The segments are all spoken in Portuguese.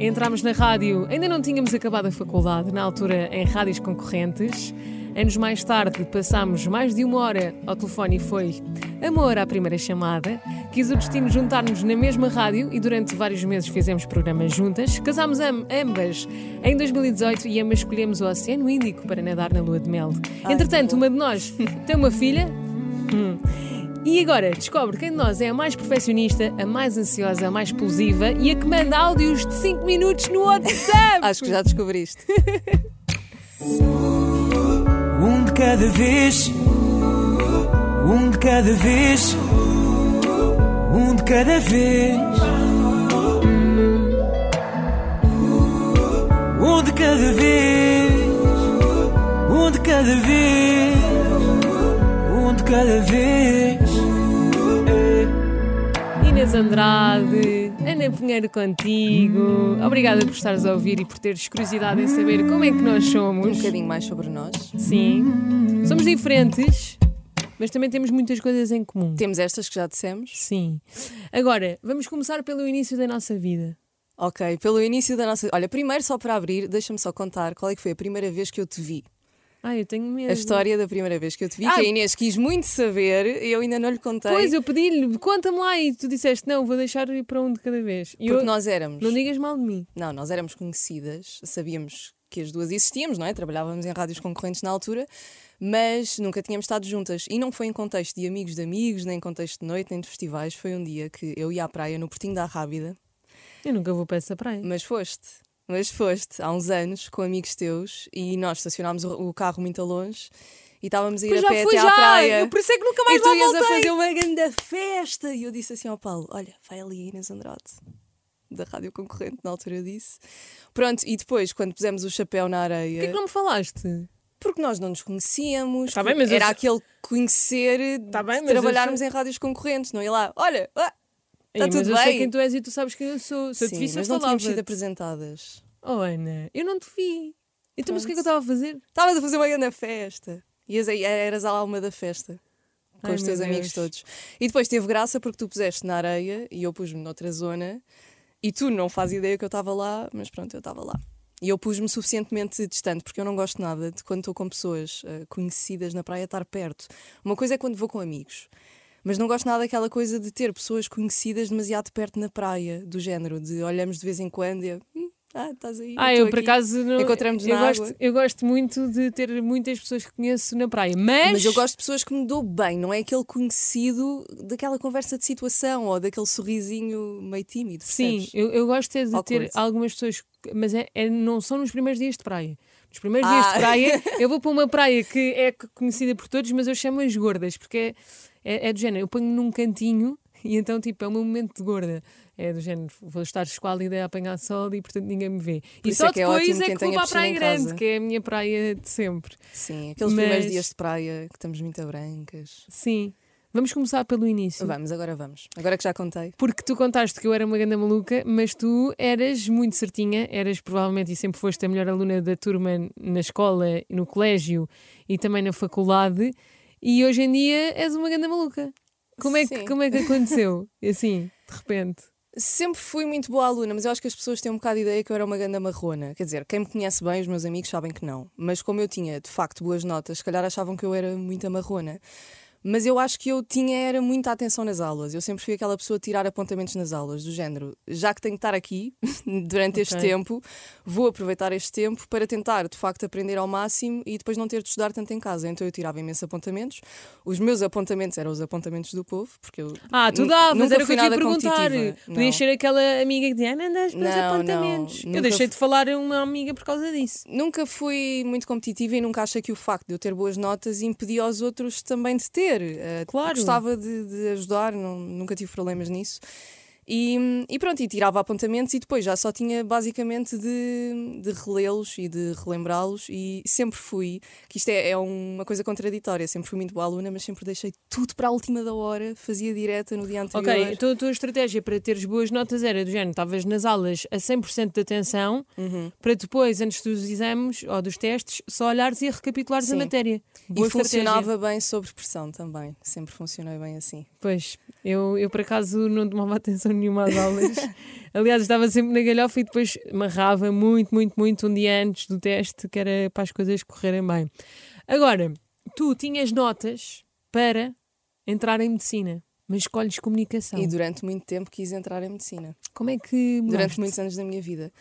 Entramos na rádio, ainda não tínhamos acabado a faculdade, na altura em rádios concorrentes. Anos mais tarde, passámos mais de uma hora ao telefone e foi amor à primeira chamada. Quis o destino juntar-nos na mesma rádio e durante vários meses fizemos programas juntas. Casámos am ambas em 2018 e ambas escolhemos o Oceano Índico para nadar na lua de mel. Entretanto, uma de nós tem uma filha. Hum. E agora descobre quem de nós é a mais perfeccionista, a mais ansiosa, a mais explosiva e a que manda áudios de 5 minutos no WhatsApp. Acho que já descobriste. Um de cada vez, um de cada vez, um de cada vez. Um de cada vez, um de cada vez, um de cada vez. Inês Andrade, Ana Pinheiro contigo. Obrigada por estares a ouvir e por teres curiosidade em saber como é que nós Um somos. bocadinho mais sobre nós. Sim. Somos diferentes, mas também temos muitas coisas em comum. Temos estas que já dissemos. Sim. Agora, vamos começar pelo início da nossa vida. Ok, pelo início da nossa. Olha, primeiro, só para abrir, deixa-me só contar qual é que foi a primeira vez que eu te vi. Eu tenho medo. A história da primeira vez que eu te vi, Ah. que a Inês quis muito saber e eu ainda não lhe contei. Pois, eu pedi-lhe, conta-me lá e tu disseste, não, vou deixar ir para um de cada vez. E Porque eu, nós éramos. não digas mal de mim. Não, nós éramos conhecidas, sabíamos que as duas existíamos, não é? Trabalhávamos em rádios concorrentes na altura, mas nunca tínhamos estado juntas. E não foi em contexto de amigos de amigos, nem em contexto de noite, nem de festivais. Foi um dia que eu ia à praia no Portinho da Rábida, Eu nunca vou para essa praia. mas foste. Mas foste há uns anos com amigos teus e nós estacionámos o carro muito longe e estávamos a ir Pois a pé fui até à já! praia. Eu por isso é que nunca mais e tu ias a voltei. fazer uma grande festa. E eu disse assim ao Paulo: Olha, vai ali a Inês Andrade, da rádio concorrente, na altura eu disse. Pronto, e depois, quando pusemos o chapéu na areia, Porquê que não me falaste? porque nós não nos conhecíamos, Tá bem, mas eu era sei- aquele conhecer Tá bem, eu trabalharmos sei- em rádios concorrentes, não ia lá, olha, ah, Ei, Tá mas tudo eu sei bem. quem tu és e tu sabes quem eu sou. Se eu te sim, eu mas não tínhamos sido apresentadas. Oh, Ana, eu não te vi. Então, mas o que é que eu estava a fazer? Estavas a fazer uma grande festa. Ias aí, eras a alma da festa. Com Ai, os teus amigos Deus. todos. E depois teve graça porque tu puseste na areia e eu pus-me noutra zona e tu não fazes ideia que eu estava lá, mas pronto, eu estava lá. E eu pus-me suficientemente distante porque eu não gosto nada de quando estou com pessoas eh, conhecidas na praia estar perto. Uma coisa é quando vou com amigos. Mas não gosto nada daquela coisa de ter pessoas conhecidas demasiado perto na praia, do género, de olhamos de vez em quando e eu, "Hum, ah, estás aí. Ah, estou eu por aqui." acaso não. Encontramos eu na gosto, água. Eu gosto muito de ter muitas pessoas que conheço na praia, mas. Mas eu gosto de pessoas que me dou bem, não é aquele conhecido daquela conversa de situação ou daquele sorrisinho meio tímido. Sim, eu, eu gosto é de ter algumas pessoas, mas é, é- não são nos primeiros dias de praia. Nos primeiros Ah. dias de praia, eu vou para uma praia que é conhecida por todos, mas eu chamo as gordas, porque é, é, é do género, eu ponho num cantinho e então, tipo, é o meu momento de gorda. É do género, vou estar esquálida a apanhar sol e portanto ninguém me vê. Por e só é que é depois ótimo é quem que vou para a praia grande, que é a minha praia de sempre. Sim, aqueles Mas- primeiros dias de praia que estamos muito brancas. Sim. Vamos começar pelo início. Vamos, agora vamos. Agora que já contei. Porque tu contaste que eu era uma grande maluca, mas tu eras muito certinha, eras provavelmente e sempre foste a melhor aluna da turma na escola, no colégio e também na faculdade, e hoje em dia és uma grande maluca. Como é que, como é que aconteceu? Assim, de repente. Sempre fui muito boa aluna, mas eu acho que as pessoas têm um bocado de ideia que eu era uma ganda marrona. Quer dizer, quem me conhece bem, os meus amigos sabem que não. Mas como eu tinha, de facto, boas notas, se calhar achavam que eu era muito amarrona. Mas eu acho que eu tinha era muita atenção nas aulas. Eu sempre fui aquela pessoa a tirar apontamentos nas aulas, do género, já que tenho que estar aqui durante este Ok. tempo, vou aproveitar este tempo para tentar, de facto, aprender ao máximo e depois não ter de estudar tanto em casa. Então eu tirava imensos apontamentos. Os meus apontamentos eram os apontamentos do povo, porque eu Ah, tu davas, era o que eu te ia perguntar. Podias Não. ser aquela amiga que dizia, Ana, andas para os Não, apontamentos. não, eu deixei de falar a uma amiga por causa disso. Nunca fui muito competitiva e nunca achei que o facto de eu ter boas notas impedia aos outros também de ter. Claro. Gostava de, de ajudar, não- nunca tive problemas nisso. E, e pronto, e tirava apontamentos e depois já só tinha basicamente de, de relê-los e de relembrá-los e sempre fui, que isto é, é uma coisa contraditória, sempre fui muito boa aluna, mas sempre deixei tudo para a última da hora, fazia direta no dia anterior. Ok, então a tua estratégia para teres boas notas era do género, estavas nas aulas a 100% de atenção, Uhum. para depois, antes dos exames ou dos testes, só olhares e recapitulares a Sim. matéria. E Boa estratégia. funcionava bem sob pressão também, sempre funcionei bem assim. Pois, Eu, eu, por acaso, não tomava atenção nenhuma às aulas. Aliás, estava sempre na galhofa e depois marrava muito, muito, muito um dia antes do teste, que era para as coisas correrem bem. Agora, tu tinhas notas para entrar em medicina, mas escolhes comunicação. E durante muito tempo quis entrar em medicina. Como é que. Durante muitos anos da minha vida.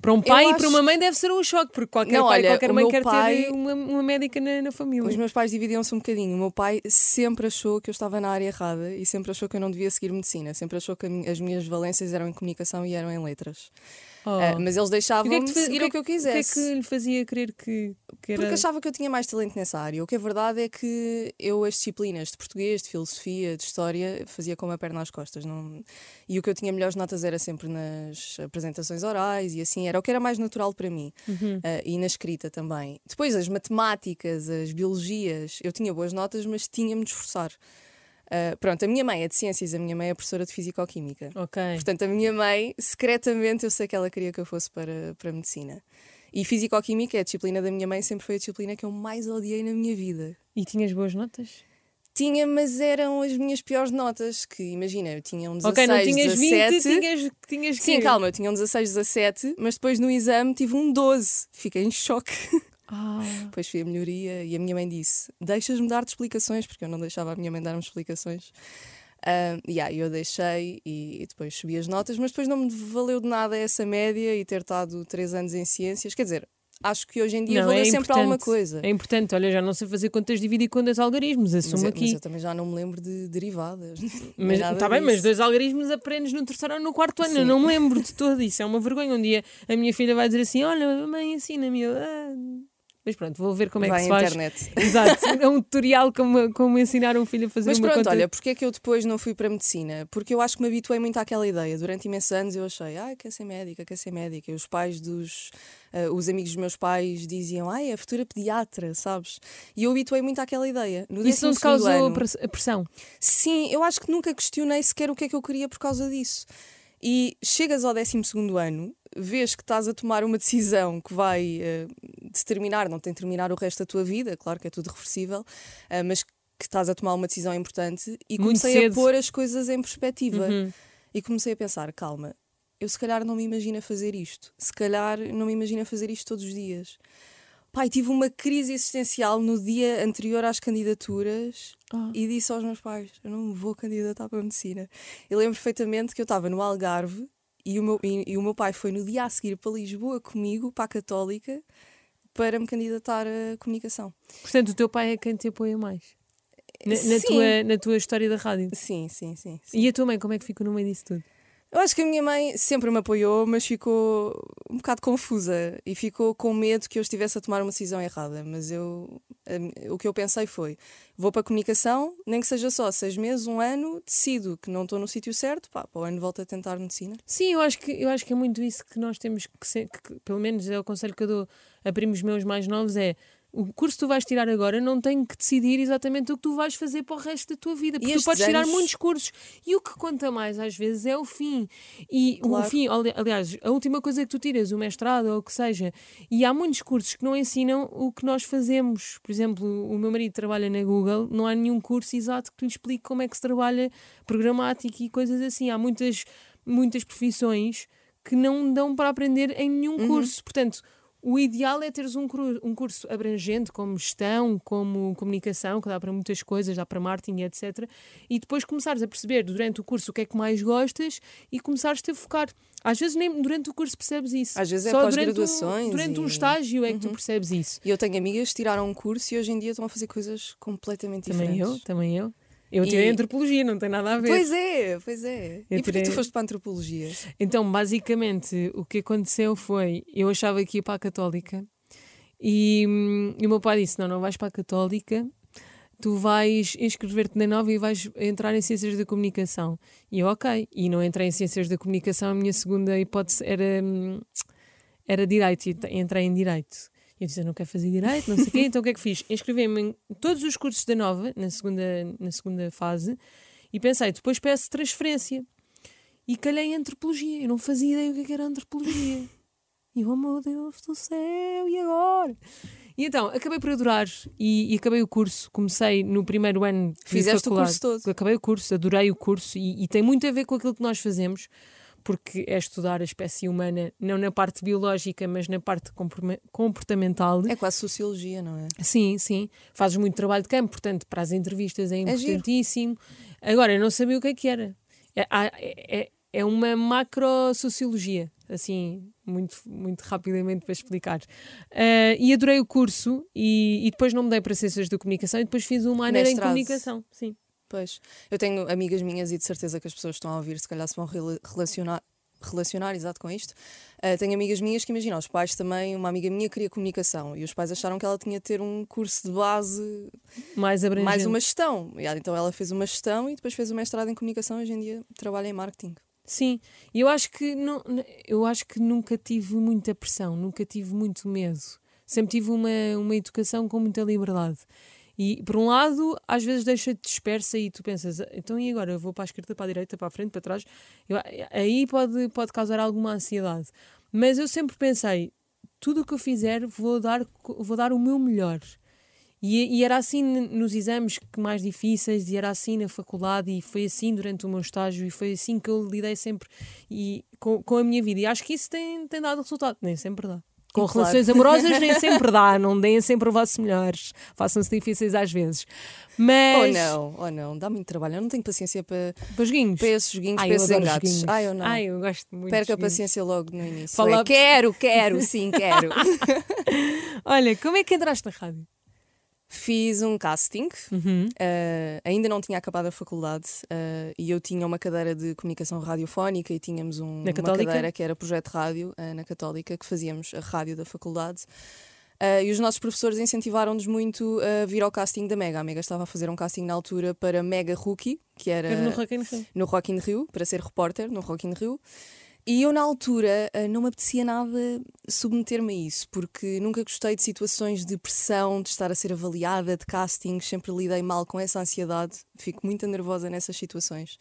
Para um pai Eu e para acho- uma mãe deve ser um choque, porque qualquer Não, pai e olha, qualquer mãe quer pai- ter uma, uma médica na, na família. Os meus pais dividiam-se um bocadinho. O meu pai sempre achou que eu estava na área errada e sempre achou que eu não devia seguir medicina. Sempre achou que as minhas valências eram em comunicação e eram em letras. Oh. Ah, mas eles deixavam-me te fa- seguir o que eu O que é quisesse. que lhe fazia crer que, que era. Porque achava que eu tinha mais talento nessa área. O que é verdade é que eu as disciplinas de português, de filosofia, de história, fazia com uma perna às costas. Não... E o que eu tinha melhores notas era sempre nas apresentações orais e assim, era o que era mais natural para mim. Uhum. Ah, e na escrita também. Depois as matemáticas, as biologias, eu tinha boas notas, mas tinha-me de esforçar. Ah, pronto, a minha mãe é de ciências, a minha mãe é professora de físico-química. Ok. Portanto, a minha mãe, secretamente, eu sei que ela queria que eu fosse para, para a medicina. E Físico-Química, é a disciplina da minha mãe, sempre foi a disciplina que eu mais odiei na minha vida. E tinhas boas notas? Tinha, mas eram as minhas piores notas, que imagina, eu tinha um 16, ok, não tinhas 17. 20, tinhas, tinhas Sim, quê? calma, eu tinha um 16, 17, mas depois no exame tive um 12. Fiquei em choque. Ah, Depois fui a melhoria e a minha mãe disse: Deixas-me dar-te explicações, porque eu não deixava a minha mãe dar-me explicações. E aí eu deixei e, depois subi as notas, mas depois não me valeu de nada essa média e ter estado três anos em ciências. Quer dizer, acho que hoje em dia não, valeu é sempre alguma coisa. É importante. Olha, já não sei fazer contas de dividir e contas de algarismos. Mas Assumo eu, mas aqui. eu também já não me lembro de derivadas. Mas, nada tá bem, mas dois algarismos aprendes no terceiro ou no quarto ano. Eu Sim. não me lembro de todo isso. É uma vergonha. Um dia a minha filha vai dizer assim: Olha, mãe, ensina-me. Eu, "Ah." Mas pronto, vou ver como é Vai que se faz. internet. Exato. É um tutorial como, como ensinar um filho a fazer Mas uma pronto, conta. olha, porque é que eu depois não fui para a medicina? Porque eu acho que me habituei muito àquela ideia. Durante imensos anos eu achei, ah, quer ser médica, quer ser médica. E os pais dos. ah, os amigos dos meus pais diziam, ah, é a futura pediatra, sabes? E eu habituei muito àquela ideia. No Isso não te 12º causou ano, a pressão? Sim, eu acho que nunca questionei sequer o que é que eu queria por causa disso. E chegas ao 12 ano, vês que estás a tomar uma decisão que vai eh, determinar, não tem terminar o resto da tua vida, claro que é tudo reversível, eh, mas que estás a tomar uma decisão importante e Muito comecei a pôr as coisas em perspectiva. Uhum. E comecei a pensar, calma, eu se calhar não me imagino a fazer isto, se calhar não me imagino a fazer isto todos os dias. Pai, tive uma crise existencial no dia anterior às candidaturas Ah. e disse aos meus pais: Eu não me vou candidatar para a medicina. Eu lembro perfeitamente que eu estava no Algarve e o, meu, e, e o meu pai foi no dia a seguir para Lisboa comigo, para a Católica, para me candidatar a comunicação. Portanto, o teu pai é quem te apoia mais. Na, na tua, na tua história da rádio. Sim, sim, sim. sim. E a tua mãe, como é que ficou no meio disso tudo? Eu acho que a minha mãe sempre me apoiou, mas ficou um bocado confusa e ficou com medo que eu estivesse a tomar uma decisão errada. Mas eu, a- o que eu pensei foi: vou para a comunicação, nem que seja só seis meses, um ano, decido que não estou no sítio certo, pá, para o ano volto a tentar medicina. Sim, eu acho que, eu acho que é muito isso que nós temos que ser, que, pelo menos é o conselho que eu dou a primos meus mais novos, é o curso que tu vais tirar agora não tem que decidir exatamente o que tu vais fazer para o resto da tua vida, porque tu podes tirar anos- muitos cursos e o que conta mais às vezes é o fim. E o Claro. fim, ali- aliás, a última coisa que tu tiras, o mestrado ou o que seja, e há muitos cursos que não ensinam o que nós fazemos. Por exemplo, o meu marido trabalha na Google, não há nenhum curso exato que lhe explique como é que se trabalha programática e coisas assim. Há muitas, muitas profissões que não dão para aprender em nenhum Uhum. curso. Portanto, o ideal é teres um, um curso abrangente, como gestão, como comunicação, que dá para muitas coisas, dá para marketing, etc. E depois começares a perceber durante o curso o que é que mais gostas e começares-te a focar. Às vezes nem durante o curso percebes isso. Às vezes é Só durante um, pós-graduações durante um e- Uhum. estágio é que tu percebes isso. E eu tenho amigas que tiraram um curso e hoje em dia estão a fazer coisas completamente Também eu, diferentes. também eu. Eu tirei E- antropologia, não tem nada a ver. Pois é, pois é. Eu e porquê tirei- tu foste para a antropologia? Então, basicamente, o que aconteceu foi: eu achava que ia para a Católica e, hum, e o meu pai disse: Não, não vais para a Católica, tu vais inscrever-te na nova e vais entrar em Ciências da Comunicação. E eu, ok. E não entrei em Ciências da Comunicação, a minha segunda hipótese era, hum, era Direito, e entrei em Direito. E eu disse: Eu não quero fazer Direito, não sei o quê. Então, o que é que fiz? Inscrevi-me em todos os cursos da nova, na segunda, na segunda fase, e pensei: depois peço transferência. E calhei em antropologia. Eu não fazia ideia o que é que era antropologia. E eu, oh meu Deus do céu, e agora? E então, acabei por adorar e, e acabei o curso. Comecei no primeiro ano Fizeste o faculdade. curso todo. Acabei o curso, adorei o curso e, e tem muito a ver com aquilo que nós fazemos, porque é estudar a espécie humana, não na parte biológica, mas na parte compor- comportamental. É quase sociologia, não é? Sim, sim. Fazes muito trabalho de campo, portanto, para as entrevistas é giro. importantíssimo. Agora, eu não sabia o que é que era. É, há- é, é uma macro-sociologia, assim, muito, muito rapidamente para explicar. Ah, e adorei o curso e, e depois não mudei para Ciências da Comunicação e depois fiz uma maneira em. Comunicação. Sim. Pois. Eu tenho amigas minhas e de certeza que as pessoas que estão a ouvir, se calhar se vão rela- relacionar. Relacionar, exato, com isto. Ah, tenho amigas minhas que imagina, os pais também, uma amiga minha queria comunicação e os pais acharam que ela tinha de ter um curso de base, Mais abrangente. mais uma gestão. E, então ela fez uma gestão e depois fez o mestrado em comunicação. Hoje em dia trabalha em marketing. Sim, e eu acho que não, eu acho que nunca tive muita pressão, nunca tive muito medo. Sempre tive uma, uma educação com muita liberdade. E por um lado, às vezes deixa-te dispersa e tu pensas, então e agora? Eu vou para a esquerda, para a direita, para a frente, para trás. Eu- aí pode, pode causar alguma ansiedade. Mas eu sempre pensei, tudo o que eu fizer, vou dar, vou dar o meu melhor. E, e era assim nos exames mais difíceis, e era assim na faculdade, e foi assim durante o meu estágio, e foi assim que eu lidei sempre e, com, com a minha vida. E acho que isso tem, tem dado resultado. Nem sempre dá. Com Claro. relações amorosas nem sempre dá, não deem sempre os vossos melhores, façam-se difíceis às vezes. Mas. Ou não, ou não, dá muito trabalho. Eu não tenho paciência para, Para joguinhos. para esses joguinhos, Ai, para esses engates. joguinhos. Ai, eu não. Ai, eu gosto muito. de Perca a paciência logo no início. Fala- É, quero, quero, sim, quero. Olha, como é que entraste na rádio? Fiz um casting, Uhum. uh, ainda não tinha acabado a faculdade uh, e eu tinha uma cadeira de comunicação radiofónica e tínhamos um- uma cadeira que era projeto rádio uh, na Católica, que fazíamos a rádio da faculdade. E os nossos professores incentivaram-nos muito a vir ao casting da Mega. A Mega estava a fazer um casting na altura para Mega Rookie, que era Era no Rock no Rock in Rio, para ser repórter no Rock in Rio. E eu, na altura, eh, não me apetecia nada submeter-me a isso, porque nunca gostei de situações de pressão, de estar a ser avaliada, de casting, sempre lidei mal com essa ansiedade, fico muito nervosa nessas situações.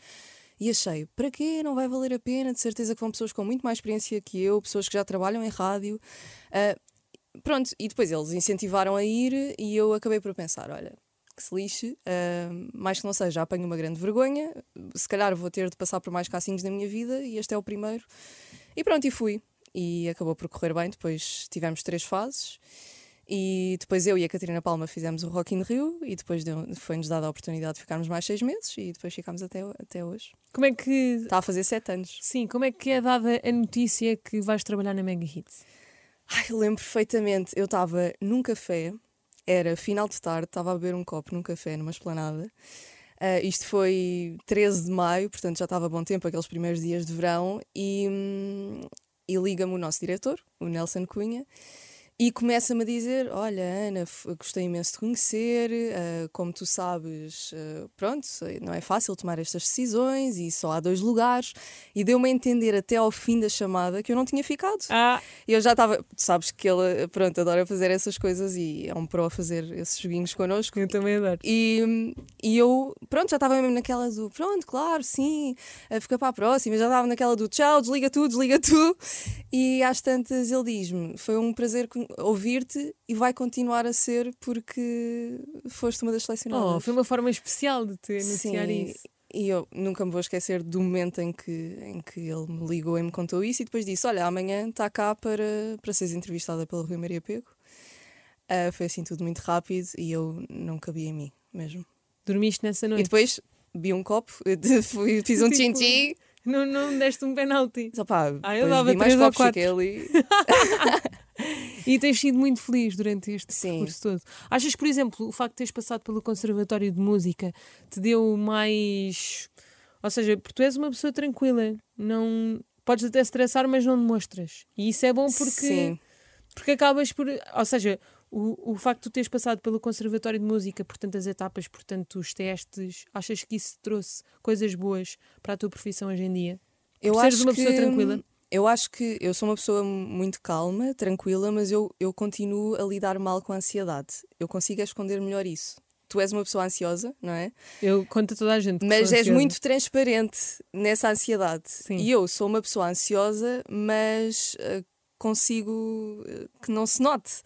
E achei, para quê? Não vai valer a pena, de certeza que vão pessoas com muito mais experiência que eu, pessoas que já trabalham em rádio. Ah, pronto, e depois eles incentivaram a ir e eu acabei por pensar, olha, que se lixe, ah, mais que não seja, apanho uma grande vergonha, se calhar vou ter de passar por mais castings na minha vida e este é o primeiro. E pronto, e fui. E acabou por correr bem, depois tivemos três fases. E depois eu e a Catarina Palma fizemos o Rock in Rio e depois foi-nos dada a oportunidade de ficarmos mais seis meses e depois ficámos até, até hoje. Como é que. Está a fazer sete anos. Sim, como é que é dada a notícia que vais trabalhar na Mega Hits? Ai, eu lembro perfeitamente. Eu estava num café, era final de tarde, estava a beber um copo num café, numa esplanada. Ah, isto foi 13 de maio, portanto já estava bom tempo, aqueles primeiros dias de verão, e, hum, e liga-me o nosso diretor, o Nelson Cunha, e começa-me a dizer: Olha, Ana, gostei imenso de conhecer, ah, como tu sabes, ah, pronto, não é fácil tomar estas decisões e só há dois lugares. E deu-me a entender até ao fim da chamada que eu não tinha ficado. Ah, E eu já estava, tu sabes que ele, pronto, adora fazer essas coisas e é um pro a fazer esses joguinhos connosco. eu também adoro. E, e eu, pronto, já estava mesmo naquela do, pronto, claro, sim, fica para a próxima. Já estava naquela do, tchau, desliga tu, desliga tu. E às tantas ele diz-me, foi um prazer ouvir-te e vai continuar a ser porque foste uma das selecionadas. Oh, foi uma forma especial de te anunciar Sim, isso. E eu nunca me vou esquecer do momento em que, em que ele me ligou e me contou isso e depois disse: Olha, amanhã está cá para, para seres entrevistada pelo Rui Maria Pego. Ah, foi assim tudo muito rápido e eu não cabia em mim mesmo. Dormiste nessa E noite. depois vi um copo, fui- fiz um Tipo, tchim-tchim. Não, não me deste um penalti. Só pá, Ah, eu dava mais copos, fiquei ali. E tens sido muito feliz durante este Sim. percurso todo. Achas por exemplo, o facto de teres passado pelo Conservatório de Música te deu mais. Ou seja, porque tu és uma pessoa tranquila, não. Podes até estressar, mas não demonstras. E isso é bom porque, Sim. porque acabas por. Ou seja, o, o facto de tu teres passado pelo Conservatório de Música por tantas etapas, por tantos testes, achas que isso trouxe coisas boas para a tua profissão hoje em dia? Eu Por seres acho uma pessoa que- tranquila? Eu acho que eu sou uma pessoa muito calma, tranquila, mas eu, eu continuo a lidar mal com a ansiedade. Eu consigo esconder melhor isso. Tu és uma pessoa ansiosa, não é? Eu conto a toda a gente. Mas és ansiosa. muito transparente nessa ansiedade. Sim. E eu sou uma pessoa ansiosa, mas ah, consigo eh, que não se note.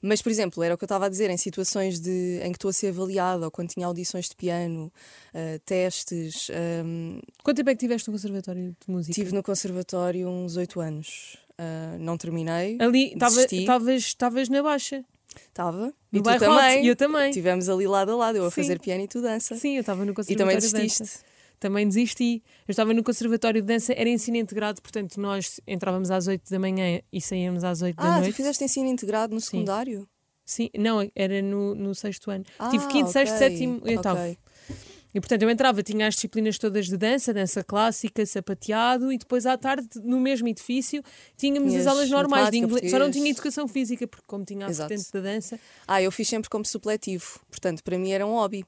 Mas, por exemplo, era o que eu estava a dizer, em situações de, em que estou a ser avaliada ou quando tinha audições de piano, uh, testes. Um, Quanto tempo é que tiveste no Conservatório de Música? Tive no Conservatório uns oito anos. Uh, não terminei. Ali estavas na baixa. Estava. E tu também. E eu também. Tivemos ali lado a lado, eu a Sim. fazer piano e tu dança. Sim, eu estava no Conservatório. E também desististe. De também desisti. Eu estava no Conservatório de Dança, era ensino integrado, portanto nós entrávamos às 8 da manhã e saíamos às 8 ah, da noite. Ah, tu fizeste ensino integrado no Sim. secundário? Sim, não, era no, no sexto ano. Ah, Tive quinto, okay. sexto, sétimo e oitavo. Okay. E portanto eu entrava, tinha as disciplinas todas de dança, dança clássica, sapateado, e depois à tarde, no mesmo edifício, tínhamos Tinhas as aulas normais de inglês. Só não tinha educação física, porque como tinha a assistente da dança. Ah, eu fiz sempre como supletivo, portanto para mim era um hobby.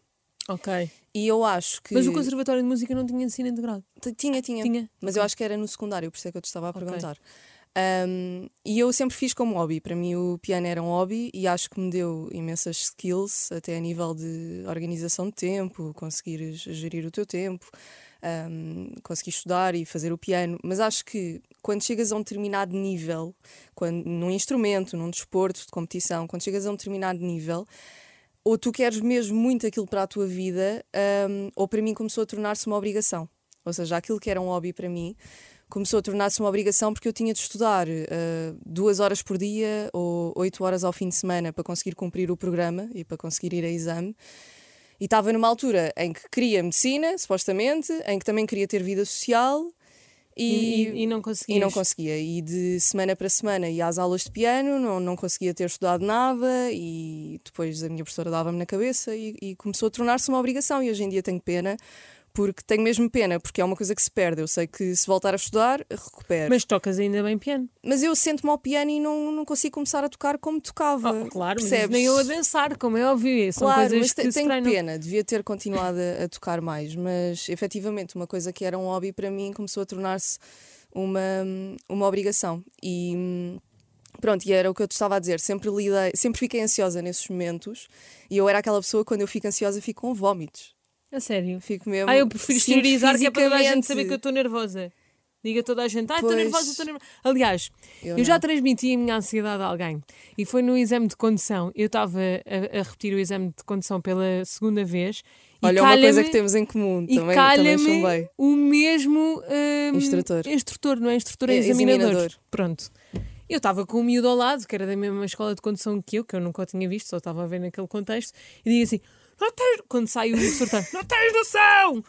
Ok. E eu acho que. Mas o Conservatório de Música não tinha ensino integrado? Tinha, tinha. tinha. Mas eu acho que era no secundário, por isso é que eu te estava a perguntar. Okay. Um, e eu sempre fiz como hobby. Para mim, o piano era um hobby e acho que me deu imensas skills, até a nível de organização de tempo, conseguir gerir o teu tempo, um, conseguir estudar e fazer o piano. Mas acho que quando chegas a um determinado nível, quando, num instrumento, num desporto de competição, quando chegas a um determinado nível, ou tu queres mesmo muito aquilo para a tua vida, um, ou para mim começou a tornar-se uma obrigação. Ou seja, aquilo que era um hobby para mim começou a tornar-se uma obrigação porque eu tinha de estudar uh, duas horas por dia ou oito horas ao fim de semana para conseguir cumprir o programa e para conseguir ir a exame. E estava numa altura em que queria medicina, supostamente, em que também queria ter vida social e, e, e, não conseguia. E não conseguia. E de semana para semana ia às aulas de piano, não, não conseguia ter estudado nada e depois a minha professora dava-me na cabeça e, e começou a tornar-se uma obrigação. E hoje em dia tenho pena porque tenho mesmo pena, porque é uma coisa que se perde. Eu sei que se voltar a estudar, recupero. Mas tocas ainda bem piano. Mas eu sento-me ao piano e não, não consigo começar a tocar como tocava. Oh, claro, percebes? nem eu a dançar, como é óbvio. São claro, coisas mas que tenho treinam. pena, devia ter continuado a, a, tocar mais, mas efetivamente uma coisa que era um hobby para mim começou a tornar-se uma, uma obrigação. E. Pronto, e era o que eu te estava a dizer, sempre lidei, sempre fiquei ansiosa nesses momentos e eu era aquela pessoa quando eu fico ansiosa fico com vómitos. A sério? Fico mesmo. Ah, eu prefiro exteriorizar que é para toda a gente saber que eu estou nervosa. Diga toda a gente, ah, estou nervosa, estou nervosa. Aliás, eu, eu já transmiti a minha ansiedade a alguém. E foi no exame de condução. Eu estava a, a, repetir o exame de condução pela segunda vez. Olha, uma coisa que temos em comum. E também, também o mesmo um, instrutor. Instrutor, não é instrutor, é, é examinador. examinador. Pronto. Eu estava com o miúdo ao lado, que era da mesma escola de condução que eu, que eu nunca o tinha visto, só estava a ver naquele contexto, e digo assim: não tens... Quando sai o sorteio, não tens noção!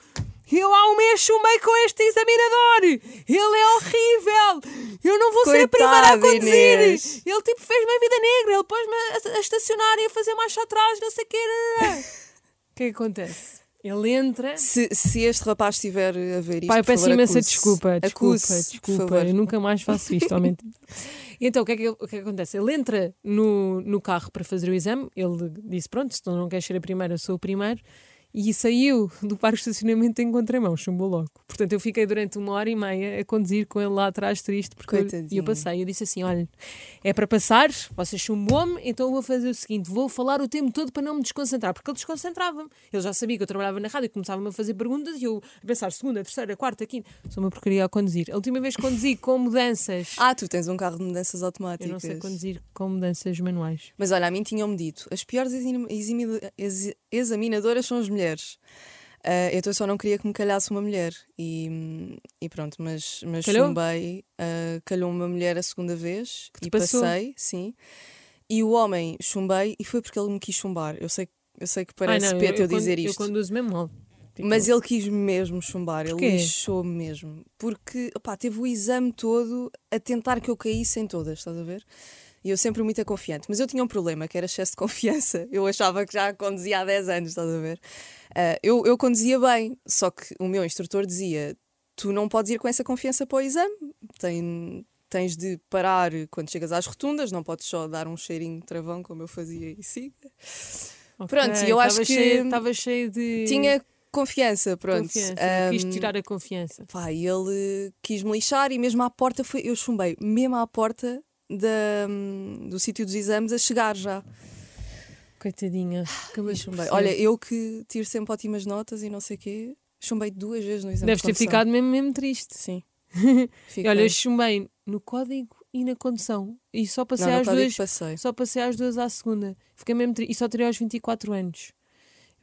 Eu há um mês chumei com este examinador! Ele é horrível! Eu não vou Coitada, ser a primeira a conduzir! Inês. Ele tipo fez-me a vida negra, ele pôs-me a, a, estacionar e a fazer marcha atrás, não sei o que. O que é que acontece? Ele entra. Se, se este rapaz estiver a ver isto. Pai, eu peço imensa desculpa. Desculpa, acuse, desculpa. Eu nunca mais faço isto, aumente. Então o que, é que, o que, é que acontece? Ele entra no, no carro para fazer o exame. Ele disse: Pronto, se tu não queres ser a primeira, sou o primeiro e saiu do parque de estacionamento em contramão, chumbou logo. Portanto, eu fiquei durante uma hora e meia a conduzir com ele lá atrás, triste, porque eu, eu passei. Eu disse assim: olha, é para passar, você chumbou-me, então eu vou fazer o seguinte: vou falar o tempo todo para não me desconcentrar, porque ele desconcentrava-me. Ele já sabia que eu trabalhava na rádio e começava-me a fazer perguntas e eu a pensar segunda, terceira, quarta, quinta. Sou uma porcaria a conduzir. A última vez que conduzi com mudanças. Ah, tu tens um carro de mudanças automáticas. Eu não sei conduzir com mudanças manuais. Mas olha, a mim tinham-me dito: as piores examinadoras são as mulheres. Uh, então eu só não queria que me calhasse uma mulher. E, e pronto, mas, mas Calhou? chumbei, uh, calhou uma mulher a segunda vez que e passou? passei, sim. E o homem chumbei e foi porque ele me quis chumbar. Eu sei, eu sei que parece Ai, eu, eu dizer isto. Eu conduzo mesmo mal. Tipo... Mas ele quis mesmo chumbar, Porquê? ele lixou-me mesmo. Porque opá, teve o exame todo a tentar que eu caísse em todas, estás a ver? E eu sempre muito confiante. Mas eu tinha um problema, que era excesso de confiança. Eu achava que já conduzia há 10 anos, estás a ver? Uh, eu, eu conduzia bem, só que o meu instrutor dizia: tu não podes ir com essa confiança para o exame, Tem, tens de parar quando chegas às rotundas, não podes só dar um cheirinho de travão como eu fazia e siga. Okay, pronto, eu acho que estava cheio de. Tinha confiança, pronto. Confiança. Um, quis tirar a confiança. Pá, ele quis me lixar e mesmo à porta foi, eu chumbei, mesmo à porta da, do sítio dos exames a chegar já. Coitadinha, que chumbei. Olha, eu que tiro sempre ótimas notas e não sei o quê, chumbei duas vezes no exame. Deves de ter ficado mesmo, mesmo triste. Sim. olha, eu chumbei no código e na condução. E só passei Não, às duas. passei. Só passei às duas à segunda. Fiquei mesmo. tri- E só tirei aos 24 anos.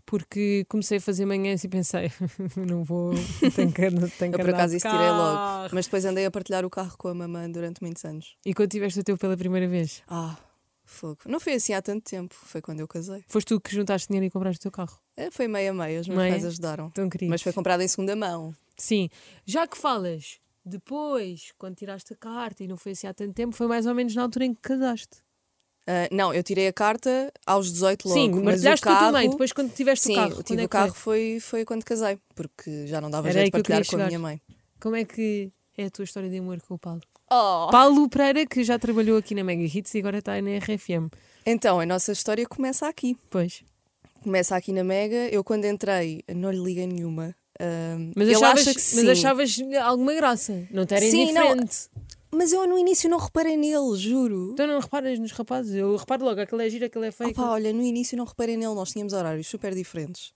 Porque comecei a fazer manhãs e pensei, não vou. Tenho que, tenho que Eu por acaso isso tirei logo. Mas depois andei a partilhar o carro com a mamã durante muitos anos. E quando tiveste o teu pela primeira vez? Ah, fogo. Não foi assim há tanto tempo, foi quando eu casei. Foste tu que juntaste dinheiro e compraste o teu carro? É, foi meia-meia, os meus Meia? pais ajudaram. Tão querido. Mas foi comprado em segunda mão. Sim. Já que falas depois, quando tiraste a carta e não foi assim há tanto tempo, foi mais ou menos na altura em que casaste. Ah, não, eu tirei a carta aos 18 logo. Sim, mas o tua carro... mãe, depois quando tiveste Sim, o carro. quando tive é o carro foi, foi quando casei, porque já não dava Era jeito de partilhar com a minha mãe. Como é que é a tua história de amor com o Paulo? Oh. Paulo Pereira, que já trabalhou aqui na Mega Hits e agora está na RFM. Então, a nossa história começa aqui. Pois. Começa aqui na Mega. Eu, quando entrei, não lhe liguei nenhuma. Ahm, Mas achavas, acha mas sim. achavas alguma graça. Não te era Sim, não. Mas eu no início não reparei nele, juro. Então não reparas nos rapazes. Eu reparo logo, aquele é giro, aquele é feio. Opa, olha, no início não reparei nele, nós tínhamos horários super diferentes.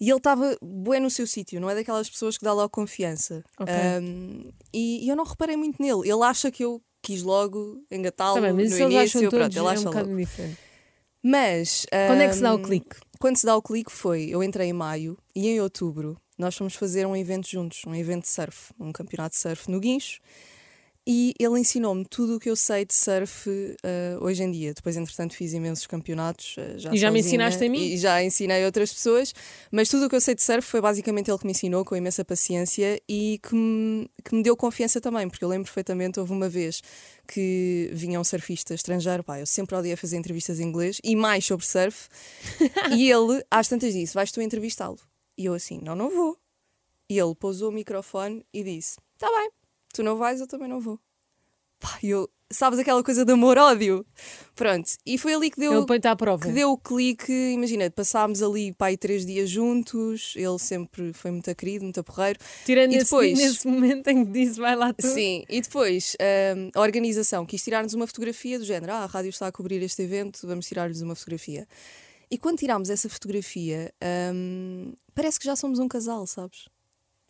E ele estava bué no seu sítio, não é daquelas pessoas que dá logo confiança. Ok. Ahm, e, e eu não reparei muito nele. Ele acha que eu quis logo engatá-lo Tá bem, mas no isso eles início. acham pronto, ele é acha um bocado logo. diferente. Mas Quando é que se dá o clique? Quando se dá o clique foi, eu entrei em maio e em outubro nós fomos fazer um evento juntos, um evento de surf, um campeonato de surf no Guincho. E ele ensinou-me tudo o que eu sei de surf eh, hoje em dia. Depois, entretanto, fiz imensos campeonatos. eh, já E já me ensinaste a mim? E já ensinei outras pessoas. Mas tudo o que eu sei de surf foi basicamente ele que me ensinou com imensa paciência e que me, que me deu confiança também. Porque eu lembro perfeitamente, houve uma vez que vinha um surfista estrangeiro. Pá, eu sempre odiei fazer entrevistas em inglês e mais sobre surf. e ele, às tantas, disse: Vais tu entrevistá-lo? E eu assim: Não, não vou. E ele pousou o microfone e disse: Tá bem, tu não vais, eu também não vou. Pá, eu, sabes aquela coisa de amor-ódio? Pronto, e foi ali que deu, Ele põe-te à prova. que deu o clique. Imagina, passámos ali pá, aí três dias juntos, ele sempre foi muito querido, muito porreiro. Tirando E esse, depois? nesse momento em que disse vai lá tu. Sim, e depois hum, a organização quis tirar-nos uma fotografia do género: ah, a rádio está a cobrir este evento, vamos tirar-lhes uma fotografia. E quando tirámos essa fotografia, hum, parece que já somos um casal, sabes?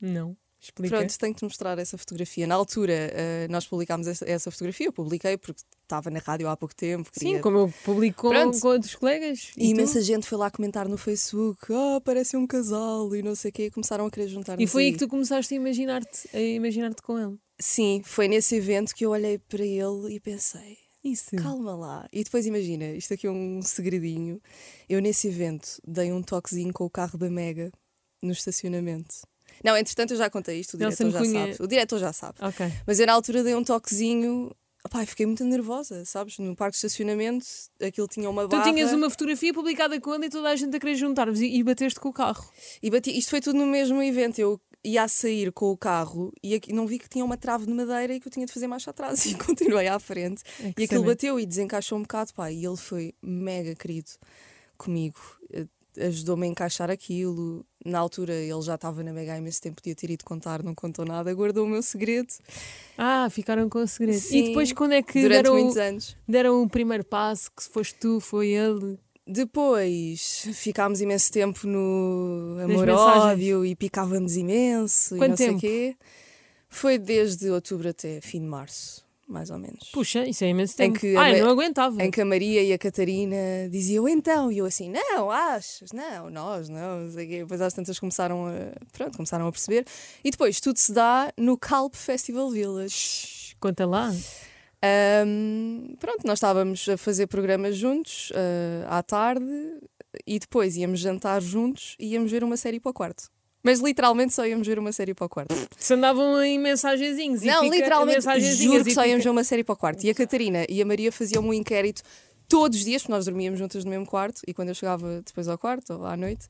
Não. Explica. Pronto, tenho que te mostrar essa fotografia. Na altura, eh, nós publicámos essa, essa fotografia, eu publiquei porque estava na rádio há pouco tempo. Queria... Sim, como eu publico com, outros colegas. E tu? imensa gente foi lá comentar no Facebook: ah, parece um casal e não sei o quê. E começaram a querer juntar E foi aí que tu começaste a imaginar-te a imaginar-te com ele. Sim, foi nesse evento que eu olhei para ele e pensei: Isso. calma lá. E depois imagina, isto aqui é um segredinho. Eu nesse evento dei um toquezinho com o carro da Mega no estacionamento. Não, entretanto eu já contei isto, o diretor já Cunha. sabe. O diretor já sabe. Ok. Mas eu na altura dei um toquezinho. Eu fiquei muito nervosa, sabes? No parque de estacionamento, aquilo tinha uma Tu barra. tinhas uma fotografia publicada com ele e toda a gente a querer juntar-vos e, e bateste com o carro. E bati... Isto foi tudo no mesmo evento. Eu ia a sair com o carro e aqui... não vi que tinha uma trave de madeira e que eu tinha de fazer marcha atrás. E continuei à frente. É E aquilo bateu e desencaixou um bocado, pá. E ele foi mega querido comigo. Ajudou-me a encaixar aquilo. Na altura ele já estava na Mega há imenso tempo, podia ter ido contar, não contou nada, guardou o meu segredo Ah, ficaram com o segredo. E Sim, depois quando é que deram, muitos anos. deram o primeiro passo? Que se foste tu, foi ele? Depois ficámos imenso tempo no amor-ódio e picávamos imenso Quanto e não sei tempo? o quê. Foi desde outubro até fim de março, mais ou menos. Puxa, isso é imenso Em tempo. que Ai, não aguentava. Em que a Maria e a Catarina diziam então, e eu assim, não, achas, não, nós, não, não sei o quê. Depois às tantas começaram a, pronto, começaram a perceber. E depois tudo se dá no Calp Festival Village. Conta lá. Ahm, pronto, nós estávamos a fazer programas juntos ah, à tarde e depois íamos jantar juntos e íamos ver uma série para o quarto. Mas literalmente só íamos ver uma série para o quarto. Se andavam em mensagenzinhos. e Não, literalmente, juro que só íamos ver uma série para o quarto. E a Catarina e a Maria faziam um inquérito todos os dias, porque nós dormíamos juntas no mesmo quarto. E quando eu chegava depois ao quarto, ou à noite,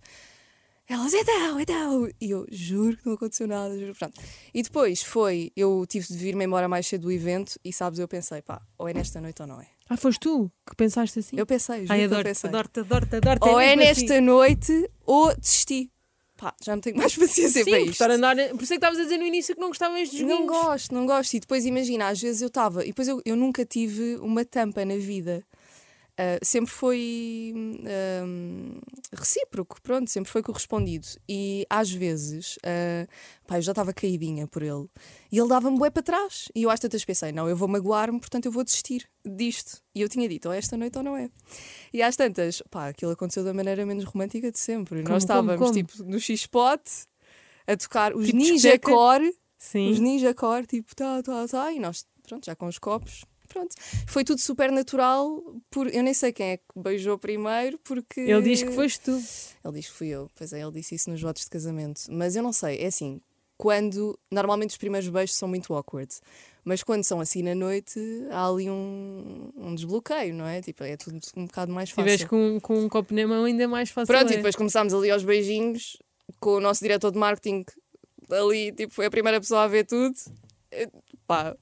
elas, então, então. E eu, juro que não aconteceu nada, juro. Pronto. E depois foi, eu tive de vir-me embora mais cedo do evento e sabes, eu pensei, pá, ou é nesta noite ou não é. Ah, foste tu que pensaste assim? Eu pensei, juro Ai, que eu pensei. adoro-te, adoro-te, adoro-te. Ou é mesmo nesta assim. noite ou desisti. Pá, já não tenho mais paciência Sim, para isto. estar a andar. Por isso é que estavas a dizer no início que não gostavas de joguinhos. Não gosto, não gosto. E depois imagina, às vezes eu estava, e depois eu, eu nunca tive uma tampa na vida. Ah, sempre foi hum, recíproco, pronto, sempre foi correspondido. E às vezes, ah, pá, eu já estava caidinha por ele e ele dava-me bué para trás. E eu às tantas pensei, não, eu vou magoar-me, portanto eu vou desistir disto. E eu tinha dito, ou esta noite ou não é. E às tantas, pá, aquilo aconteceu da maneira menos romântica de sempre. Como, Nós como, estávamos como? tipo no X-Spot a tocar os Tipo Ninja discoteca? Core Sim. os ninja core, tipo, tá, tá, tá, e nós, pronto, já com os copos, pronto. Foi tudo super natural, por, eu nem sei quem é que beijou primeiro, porque... Ele diz que foste tu. Ele diz que fui eu, pois é, ele disse isso nos votos de casamento. Mas eu não sei, é assim, quando, normalmente os primeiros beijos são muito awkward, mas quando são assim na noite, há ali um, um desbloqueio, não é? Tipo, é tudo um bocado mais fácil. estiveres com, com um copo na mão, ainda mais fácil. Pronto, é. e depois começámos ali aos beijinhos com o nosso diretor de marketing ali, tipo, foi a primeira pessoa a ver tudo. Eh, Pá,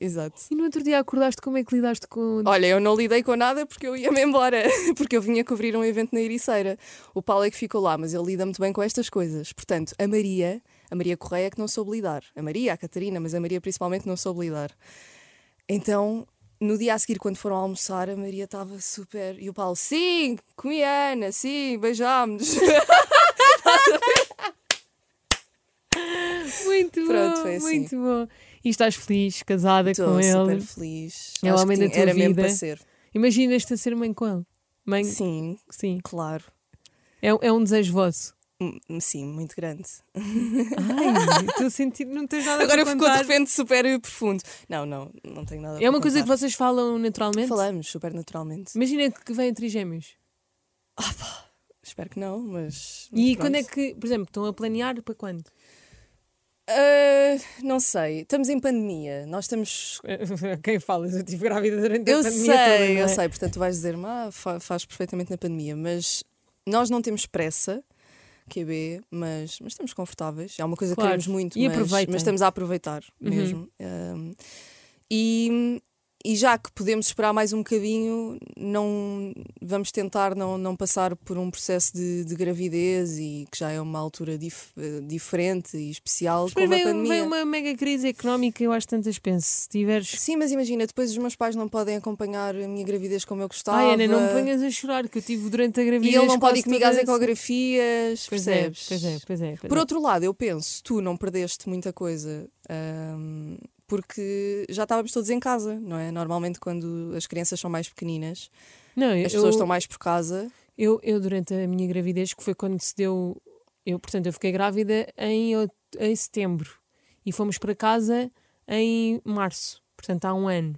exato. E no outro dia acordaste, como é que lidaste com. Olha, eu não lidei com nada porque eu ia-me embora, porque eu vinha cobrir um evento na Ericeira. O Paulo é que ficou lá, mas ele lida muito bem com estas coisas. Portanto, a Maria, a Maria Correia é que não soube lidar. A Maria, a Catarina, mas a Maria principalmente não soube lidar. Então, no dia a seguir, quando foram almoçar, a Maria estava super. E o Paulo, sim, comi a Ana, sim, beijámos. Muito Pronto, bom, foi assim. muito bom. E estás feliz, casada Estou com super ele. feliz. É o homem da tua era mesmo vida. para ser. Imaginas-te a ser mãe com ele? Mãe, Sim, sim. claro. É, é um desejo vosso. Hum, Sim, muito grande. Ai, estou a sentir, não tens nada Agora ficou de repente super profundo. Não, não, não tenho nada É uma coisa que vocês falam naturalmente? Falamos super naturalmente. Imagina que vêm trigêmeos. Espero que não, mas. E mas quando é pronto. que, por exemplo, estão a planear para quando? Ah, não sei, estamos em pandemia. Nós estamos. Quem falas? Eu estive grávida durante a Eu pandemia sei, toda, não eu é? sei, portanto tu vais dizer-me, ah, fa- faz perfeitamente na pandemia, mas nós não temos pressa, QB, mas, mas estamos confortáveis. É uma coisa Claro. que queremos muito, E mas, mas estamos a aproveitar Uhum. mesmo. Um, e, e já que podemos esperar mais um bocadinho, não vamos tentar não, não passar por um processo de, de gravidez e que já é uma altura dif- eh, diferente e especial Depois como a pandemia. vem uma mega crise económica, eu acho tantas penso. Se tiveres. Sim, mas imagina, depois os meus pais não podem acompanhar a minha gravidez como eu gostava. Ai, Ana, não me ponhas a chorar, que eu tive durante a gravidez. E ele não pode ir comigo às ecografias, Pois é, percebes? pois é, pois é. pois Por é. outro lado, eu penso, tu não perdeste muita coisa ahm, porque já estávamos todos em casa, não é? Normalmente, quando as crianças são mais pequeninas, Não, eu, as pessoas estão mais por casa. eu, eu, durante a minha gravidez, que foi quando se deu. Eu, portanto, eu fiquei grávida em, em setembro e fomos para casa em março, portanto, há um ano.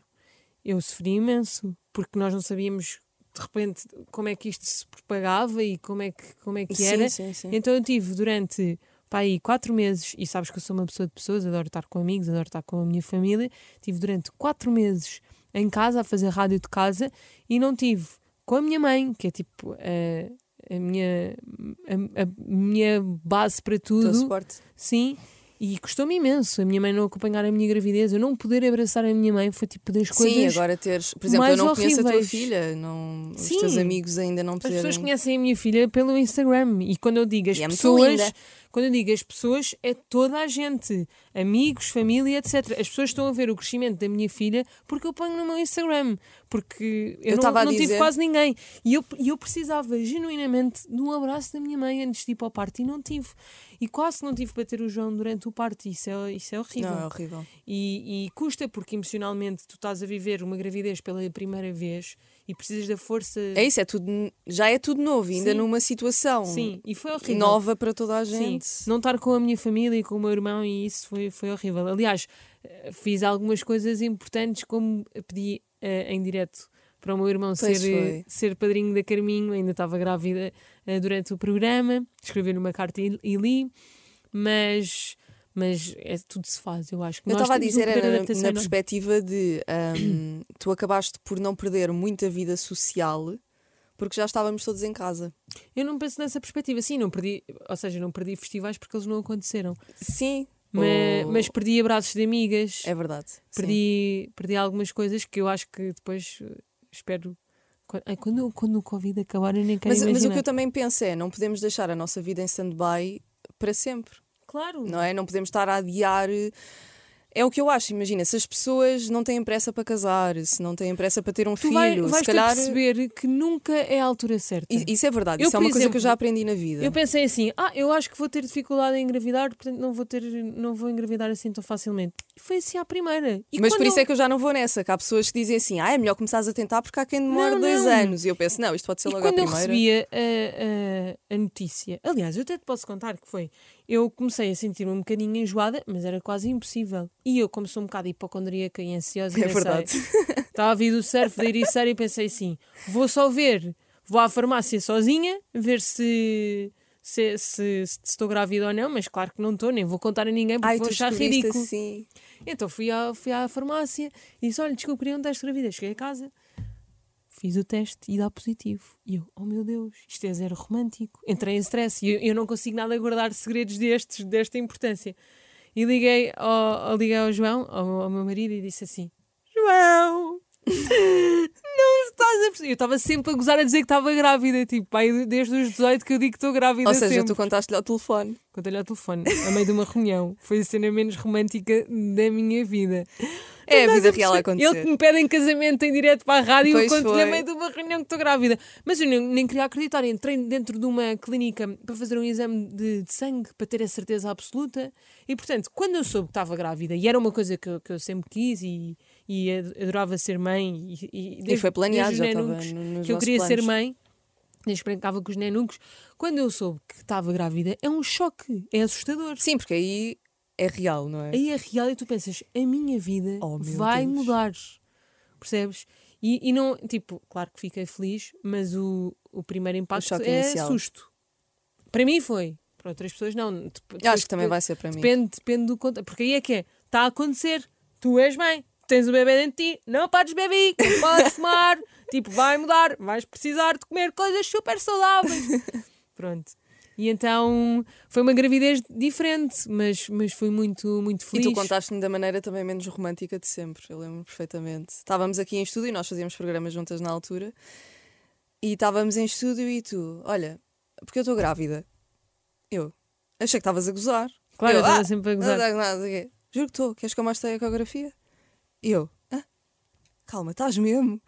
Eu sofri imenso, porque nós não sabíamos de repente como é que isto se propagava e como é que, como é que era. Sim, sim, sim. Então eu tive durante pá, aí quatro meses, e sabes que eu sou uma pessoa de pessoas, adoro estar com amigos, adoro estar com a minha família. Tive durante quatro meses em casa a fazer rádio de casa e não tive com a minha mãe, que é tipo a, a minha, a, a minha base para Teu tudo. suporte. Sim. E custou-me imenso a minha mãe não acompanhar a minha gravidez, eu não poder abraçar a minha mãe foi tipo das coisas. Sim, agora teres. Por exemplo, eu não conheço a tua horríveis. filha, não, os Sim. teus amigos ainda não As poderem. pessoas conhecem a minha filha pelo Instagram e quando eu digo as E é pessoas, linda. quando eu digo as pessoas, é toda a gente, amigos, família, etc. As pessoas estão a ver o crescimento da minha filha porque eu ponho no meu Instagram, porque eu, Eu não, não tive quase ninguém. E eu, e eu precisava genuinamente de um abraço da minha mãe antes de ir para o parto e não tive. E quase não tive para ter o João durante o parto, isso é, isso é horrível. Não, é horrível. E, e custa porque emocionalmente tu estás a viver uma gravidez pela primeira vez e precisas da força. É isso, é tudo, já é tudo novo, ainda Sim. numa situação Sim, e foi horrível. nova para toda a Sim, gente. não estar com a minha família e com o meu irmão e isso foi, foi horrível. Aliás, eh, fiz algumas coisas importantes, como pedi eh, em direto para o meu irmão ser, Pois eh, foi. ser padrinho da Carminho, ainda estava grávida eh, durante o programa, escrevi-lhe uma carta e, e li, mas, mas é, tudo se faz, eu acho que Eu estava a um dizer, era na, na enorme. perspectiva de ahm, tu acabaste por não perder muita vida social porque já estávamos todos em casa. Eu não penso nessa perspectiva, sim, não perdi, ou seja, não perdi festivais porque eles não aconteceram, Sim, mas, ou- mas perdi abraços de amigas, é verdade. sim. perdi, perdi algumas coisas que eu acho que depois espero. Quando, ai, quando, quando o Covid acabar, eu nem quero Mas, mas o imaginar. que eu também penso é, não podemos deixar a nossa vida em stand-by para sempre, Claro, não é? Não podemos estar a adiar. É o que eu acho, imagina, se as pessoas não têm pressa para casar, se não têm pressa para ter um Tu filho, vai, vais se calhar. perceber que nunca é a altura certa. I- Isso é verdade, Eu, isso é uma coisa que eu exemplo, já aprendi na vida. Eu pensei assim, ah, eu acho que vou ter dificuldade em engravidar, portanto não vou ter, não vou engravidar assim tão facilmente. E foi assim à primeira. E Mas por isso eu- é que eu já não vou nessa, que há pessoas que dizem assim, ah, é melhor começares a tentar porque há quem demore Não, dois não. anos. E eu penso, não, isto pode ser E logo à quando eu primeira. recebi a, a, a notícia, aliás, eu até te posso contar que foi, eu comecei a sentir-me um bocadinho enjoada, mas era quase impossível. E eu, como sou um bocado hipocondríaca e ansiosa, É pensei, estava a vir do surf, da ericeira e pensei assim, vou só ver, vou à farmácia sozinha, ver se... Se, se- se estou grávida ou não, mas claro que não estou, nem vou contar a ninguém porque Ai, vou achar ridículo. assim. Então fui à, fui à farmácia e disse: Olha, descobri um teste de gravidez. Cheguei a casa, fiz o teste e dá positivo. E eu, oh meu Deus, isto é zero romântico. Entrei em stress e eu, eu não consigo nada guardar segredos destes, desta importância. E liguei ao, liguei ao João, ao, ao meu marido, e disse assim: João, não estás a perceber. Eu estava sempre a gozar a dizer que estava grávida, tipo, pai, desde os 18 que eu digo que estou grávida. Ou seja, sempre. tu contaste-lhe ao telefone. Contei-lhe ao telefone, a meio de uma reunião. Foi a cena menos romântica da minha vida. É a vida real a? Ele acontecer. que me pede em casamento em direto para a rádio e eu Pois conto-lhe a foi. meio de uma reunião que estou grávida. Mas eu nem, nem queria acreditar. Entrei dentro de uma clínica para fazer um exame de, de sangue para ter a certeza absoluta. E portanto, quando eu soube que estava grávida, e era uma coisa que, eu- que eu sempre quis e, e ad- adorava ser mãe, e, e, E desde- foi planeado, já estava nos que eu queria ser planos. mãe. Desde que brincava com os nenucos. Quando eu soube que estava grávida, é um choque, é assustador. Sim, porque aí é real, não é? Aí é real e tu pensas, a minha vida Oh, vai Deus. mudar. Percebes? E, e não, tipo, claro que fiquei feliz, mas o, o primeiro impacto choque é inicial. susto. Para mim foi. Para outras pessoas não. Depois acho que também vai ser para mim. Depende, depende do conta. Porque aí é que é, está a acontecer. Tu és mãe, tens o bebê dentro de ti, não podes beber, não podes fumar, tipo, vai mudar, vais precisar de comer coisas super saudáveis. Pronto. E então foi uma gravidez diferente, mas, mas fui muito, muito E feliz. tu contaste-me da maneira também menos romântica de sempre, eu lembro perfeitamente. Estávamos aqui em estúdio e nós fazíamos programas juntas na altura. E estávamos em estúdio e tu, olha, porque eu estou grávida. Eu, achei que estavas a gozar. Claro, eu eu, estava "Ah, sempre a gozar. nada, o quê. Juro que estou, queres que eu mostre a ecografia? E eu, "Hã? calma, estás mesmo?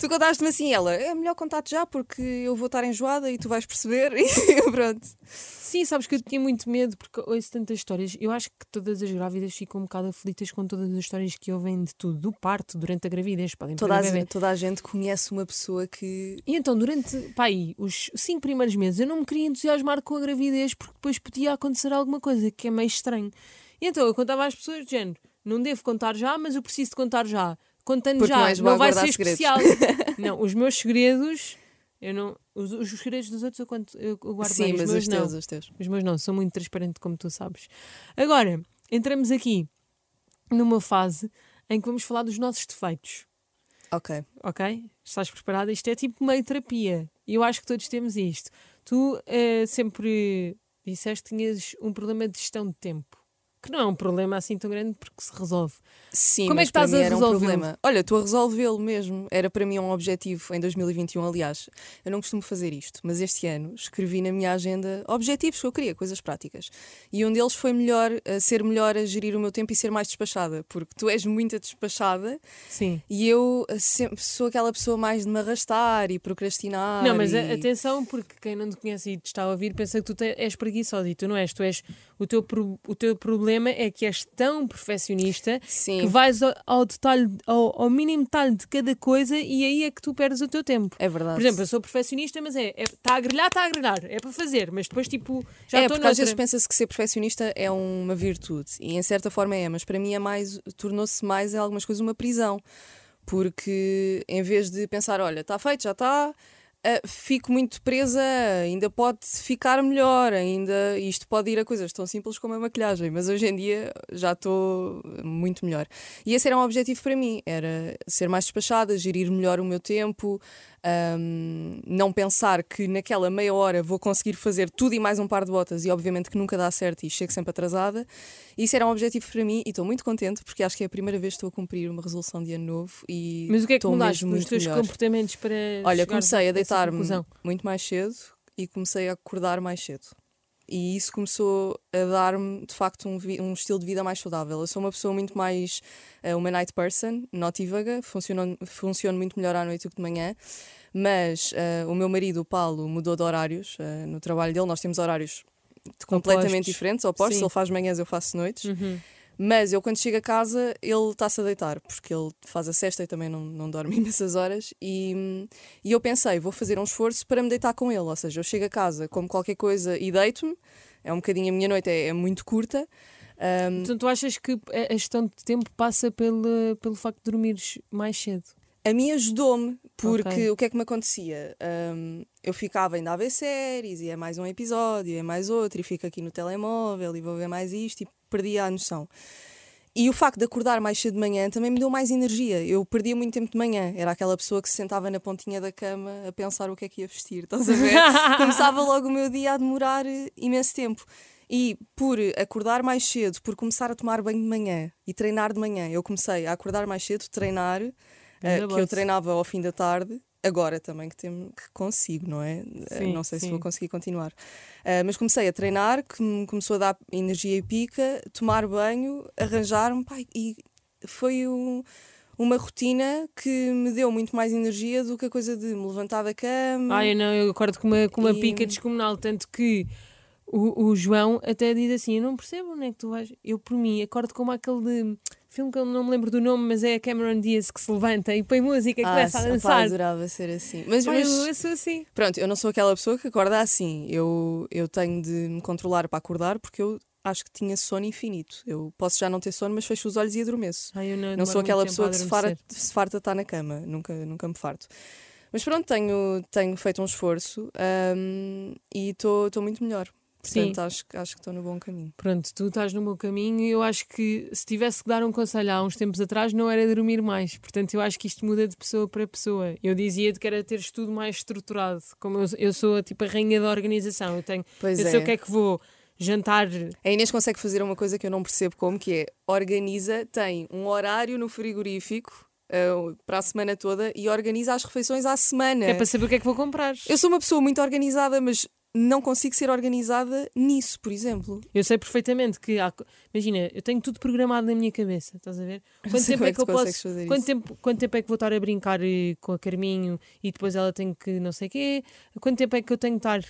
Tu contaste-me assim, ela, é melhor contar-te já porque eu vou estar enjoada e tu vais perceber. E pronto. Sim, sabes que eu tinha muito medo porque ouço tantas histórias. Eu acho que todas as grávidas ficam um bocado aflitas com todas as histórias que ouvem de tudo, do parto, durante a gravidez, podem Toda a, bebê. gente, toda a gente conhece uma pessoa que E então, durante pá, aí, os cinco primeiros meses, eu não me queria entusiasmar com a gravidez porque depois podia acontecer alguma coisa que é meio estranho. E então eu contava às pessoas de género: não devo contar já, mas eu preciso de contar já. Contando Porque já, não és boa não a vai guardar ser segredos. especial. não, os meus segredos, eu não. Os, os segredos dos outros eu, conto, eu, guardo Sim, bem, os mas meus os não. teus, os teus. Os meus não, sou muito transparente, como tu sabes. Agora, entramos aqui numa fase em que vamos falar dos nossos defeitos. Ok. Ok? Estás preparada? Isto é tipo meio terapia. E eu acho que todos temos isto. Tu eh, sempre disseste que tinhas um problema de gestão de tempo. Que não é um problema assim tão grande porque se resolve. Sim, Como é que estás a era um problema. Olha, estou a resolvê-lo mesmo. Era para mim um objetivo em 2021, aliás. Eu não costumo fazer isto, mas este ano escrevi na minha agenda objetivos que eu queria, coisas práticas. E um deles foi melhor, a ser melhor a gerir o meu tempo e ser mais despachada, porque tu és muito despachada Sim. e eu eh, sempre sou aquela pessoa mais de me arrastar e procrastinar. Não, mas e... atenção, porque quem não te conhece e te está a ouvir pensa que tu és preguiçosa e tu não és. Tu és o, teu, pro- o teu problema é que és tão perfeccionista Sim. que vais ao, ao detalhe, ao, ao mínimo detalhe de cada coisa e aí é que tu perdes o teu tempo. É verdade. Por exemplo, eu sou perfeccionista, mas é está a grelhar, está a grelhar, é para fazer, mas depois tipo já é, porque às vezes pensa-se que ser perfeccionista é uma virtude e em certa forma é, mas para mim é mais, tornou-se mais em algumas coisas uma prisão. Porque em vez de pensar, olha, está feito, já está, ah, fico muito presa, ainda pode ficar melhor, ainda isto pode ir a coisas tão simples como a maquilhagem, mas hoje em dia já estou muito melhor. E esse era um objetivo para mim, era ser mais despachada, gerir melhor o meu tempo, ahm, não pensar que naquela meia hora vou conseguir fazer tudo e mais um par de botas e obviamente que nunca dá certo e chego sempre atrasada. Isso era um objetivo para mim e estou muito contente porque acho que é a primeira vez que estou a cumprir uma resolução de ano novo e Mas o que é que mudaste nos teus melhor. comportamentos para Olha, comecei a deitar-me muito mais cedo e comecei a acordar mais cedo. E isso começou a dar-me, de facto, um, um estilo de vida mais saudável. Eu sou uma pessoa muito mais eh, uma night person, notívaga, funciono, funciono muito melhor à noite do que de manhã. Mas eh, o meu marido, o Paulo, mudou de horários eh, no trabalho dele. Nós temos horários completamente Opostos. diferentes, opostos. Sim. Ele faz manhãs, eu faço noites. Uhum. Mas eu, quando chego a casa, ele está-se a deitar, porque ele faz a cesta e também não, não dorme imensas horas. E, e eu pensei, vou fazer um esforço para me deitar com ele. Ou seja, eu chego a casa, como qualquer coisa e deito-me. É um bocadinho, a minha noite é, é muito curta. Hum, Então tu achas que a gestão de tempo passa pelo, pelo facto de dormires mais cedo? a mim ajudou-me, porque Ok. o que é que me acontecia? Hum, eu ficava ainda a ver séries, e é mais um episódio, e é mais outro, e fico aqui no telemóvel, e vou ver mais isto, e perdia a noção. E o facto de acordar mais cedo de manhã também me deu mais energia. Eu perdia muito tempo de manhã. Era aquela pessoa que se sentava na pontinha da cama a pensar o que é que ia vestir. Estás a ver? Começava logo o meu dia a demorar eh, imenso tempo. E por acordar mais cedo, por começar a tomar banho de manhã e treinar de manhã, eu comecei a acordar mais cedo, treinar, Ainda que eu treinava ao fim da tarde. Agora também que, tem, que consigo, não é? Eh, Sim, não sei se sim. vou conseguir continuar. Uh, mas comecei a treinar, que me começou a dar energia e pica, tomar banho, arranjar-me, e foi um- uma rotina que me deu muito mais energia do que a coisa de me levantar da cama. Eu não, eu acordo com uma, com uma E- pica descomunal, tanto que o, o João até diz assim: Eu não percebo onde é que tu vais. Eu, por mim, acordo como aquele de filme que eu não me lembro do nome, mas é a Cameron Diaz que se levanta e põe música e Ah, começa a dançar. adorava ser assim. Mas, mas eu, sou assim. pronto, eu não sou aquela pessoa que acorda assim. Eu, eu tenho de me controlar para acordar porque eu acho que tinha sono infinito. Eu posso já não ter sono, mas fecho os olhos e adormeço. Ai, eu não, Não sou aquela pessoa que se farta, se farta estar na cama, nunca, nunca me farto. Mas pronto, tenho, tenho feito um esforço hum, e estou muito melhor. Portanto, acho, que- acho que estou no bom caminho. Pronto, tu estás no meu caminho e eu acho que se tivesse que dar um conselho há uns tempos atrás não era dormir mais. Portanto, eu acho que isto muda de pessoa para pessoa. Eu dizia-te que era teres tudo mais estruturado. Como eu, eu sou tipo a rainha da organização, eu tenho. Pois eu é. sei o que é que vou jantar. A Inês consegue fazer uma coisa que eu não percebo como, que é organiza, tem um horário no frigorífico eh, para a semana toda e organiza as refeições à semana. Que é para saber o que é que vou comprar. Eu sou uma pessoa muito organizada, mas não consigo ser organizada nisso, por exemplo. Eu sei perfeitamente que há. Imagina, eu tenho tudo programado na minha cabeça, estás a ver? Quanto tempo é é que que eu posso. fazer Quanto tempo, quanto tempo é que vou estar a brincar eh, com a Carminho e depois ela tem que não sei quê? Quanto tempo é que eu tenho que estar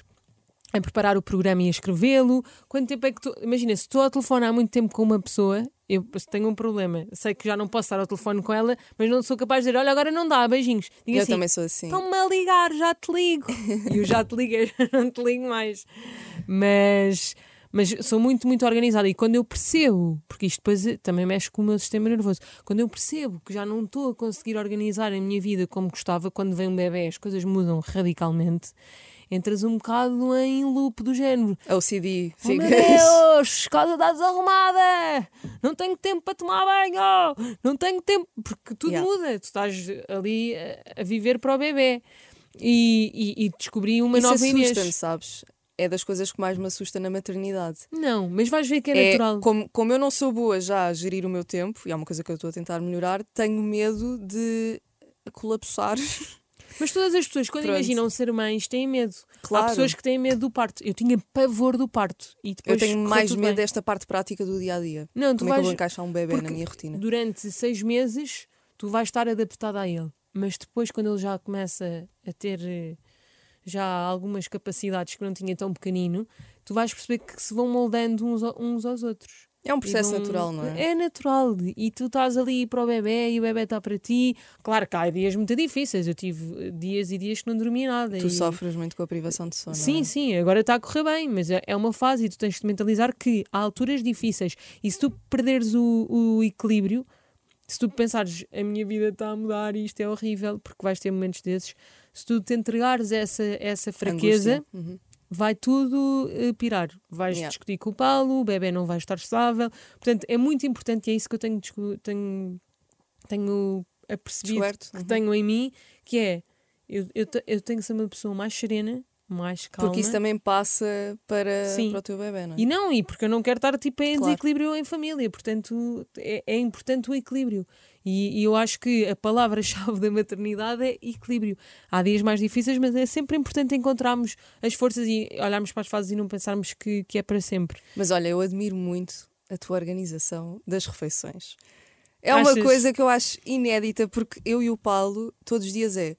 a preparar o programa e a escrevê-lo? Quanto tempo é que tu. Imagina, se estou ao telefone há muito tempo com uma pessoa, eu tenho um problema. Sei que já não posso estar ao telefone com ela, mas não sou capaz de dizer, olha, agora não dá, beijinhos. Digo eu assim, também sou assim. Estão-me a ligar, já te ligo. e eu já te liguei, já não te ligo mais. Mas, mas sou muito, muito organizada. E quando eu percebo, porque isto depois eh, também mexe com o meu sistema nervoso, quando eu percebo que já não estou a conseguir organizar a minha vida como gostava, quando vem um bebê, as coisas mudam radicalmente. Entras um bocado em loop do género. OCD. Oh meu ficas- Deus, casa está desarrumada, não tenho tempo para tomar banho, não tenho tempo, porque tudo Yeah. muda, tu estás ali a, a viver para o bebê. E, e, e descobri uma Isso nova Inês. sabes? É das coisas que mais me assusta na maternidade. Não, mas vais ver que é, É, natural. como, como eu não sou boa já a gerir o meu tempo, e é uma coisa que eu estou a tentar melhorar, tenho medo de colapsar. Mas todas as pessoas, quando Pronto. imaginam ser mães, têm medo. Há Claro. pessoas que têm medo do parto. Eu tinha pavor do parto. E Eu depois tenho correu mais medo bem. desta parte prática do dia a dia. Não, tu Como é que eu vais, vou encaixar um bebê na porque minha rotina? durante seis meses tu vais estar adaptada a ele. Mas depois, quando ele já começa a ter eh, já algumas capacidades que não tinha tão pequenino, tu vais perceber que se vão moldando uns, uns aos outros. É um processo vão- natural, não é? É natural. E tu estás ali para o bebê e o bebê está para ti. Claro que há dias muito difíceis. Eu tive eh, dias e dias que não dormia nada. Tu e... sofres muito com a privação de sono. não Sim, é? sim, agora está a correr bem, mas é é uma fase e tu tens de mentalizar que há alturas difíceis e se tu perderes o, o equilíbrio, se tu pensares a minha vida está a mudar e isto é horrível, porque vais ter momentos desses, se tu te entregares essa, essa fraqueza, Angústia. Uhum. Vai tudo eh, pirar. Vais Yeah. discutir com o Paulo, o bebê não vai estar estável. Portanto, é muito importante e é isso que eu tenho, tenho, tenho apercebido Descoberto. que Uhum. tenho em mim, que é eu, eu, eu tenho que ser uma pessoa mais serena, mais calma. Porque isso também passa para, Sim. para o teu bebê, não é? E não, e porque eu não quero estar tipo em Claro. desequilíbrio em família, portanto é, é importante o equilíbrio. E, e eu acho que a palavra-chave da maternidade é equilíbrio. Há dias mais difíceis, mas é sempre importante encontrarmos as forças e olharmos para as fases e não pensarmos que, que é para sempre. Mas olha, eu admiro muito a tua organização das refeições. É uma coisa que eu acho inédita, porque eu e o Paulo, todos os dias é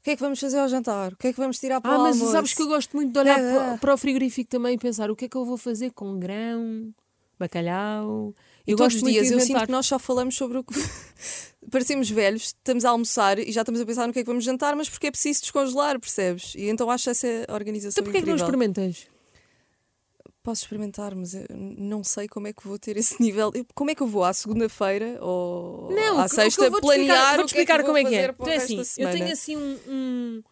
o que é que vamos fazer ao jantar? O que é que vamos tirar para ah, o almoço? Ah, mas sabes que eu gosto muito de olhar é. para, para, o frigorífico também e pensar o que é que eu vou fazer com grão, bacalhau. Eu todos os dias eu sinto que nós só falamos sobre o que. Parecemos velhos, estamos a almoçar e já estamos a pensar no que é que vamos jantar, mas porque é preciso descongelar, percebes? E então acho essa organização. Então porquê é que não experimentas? Posso experimentar, mas não sei como é que vou ter esse nível. Como é que eu vou à segunda-feira ou não, à sexta vou planear vou -te explicar o é que é como é que é. Então é assim, eu tenho assim um, um,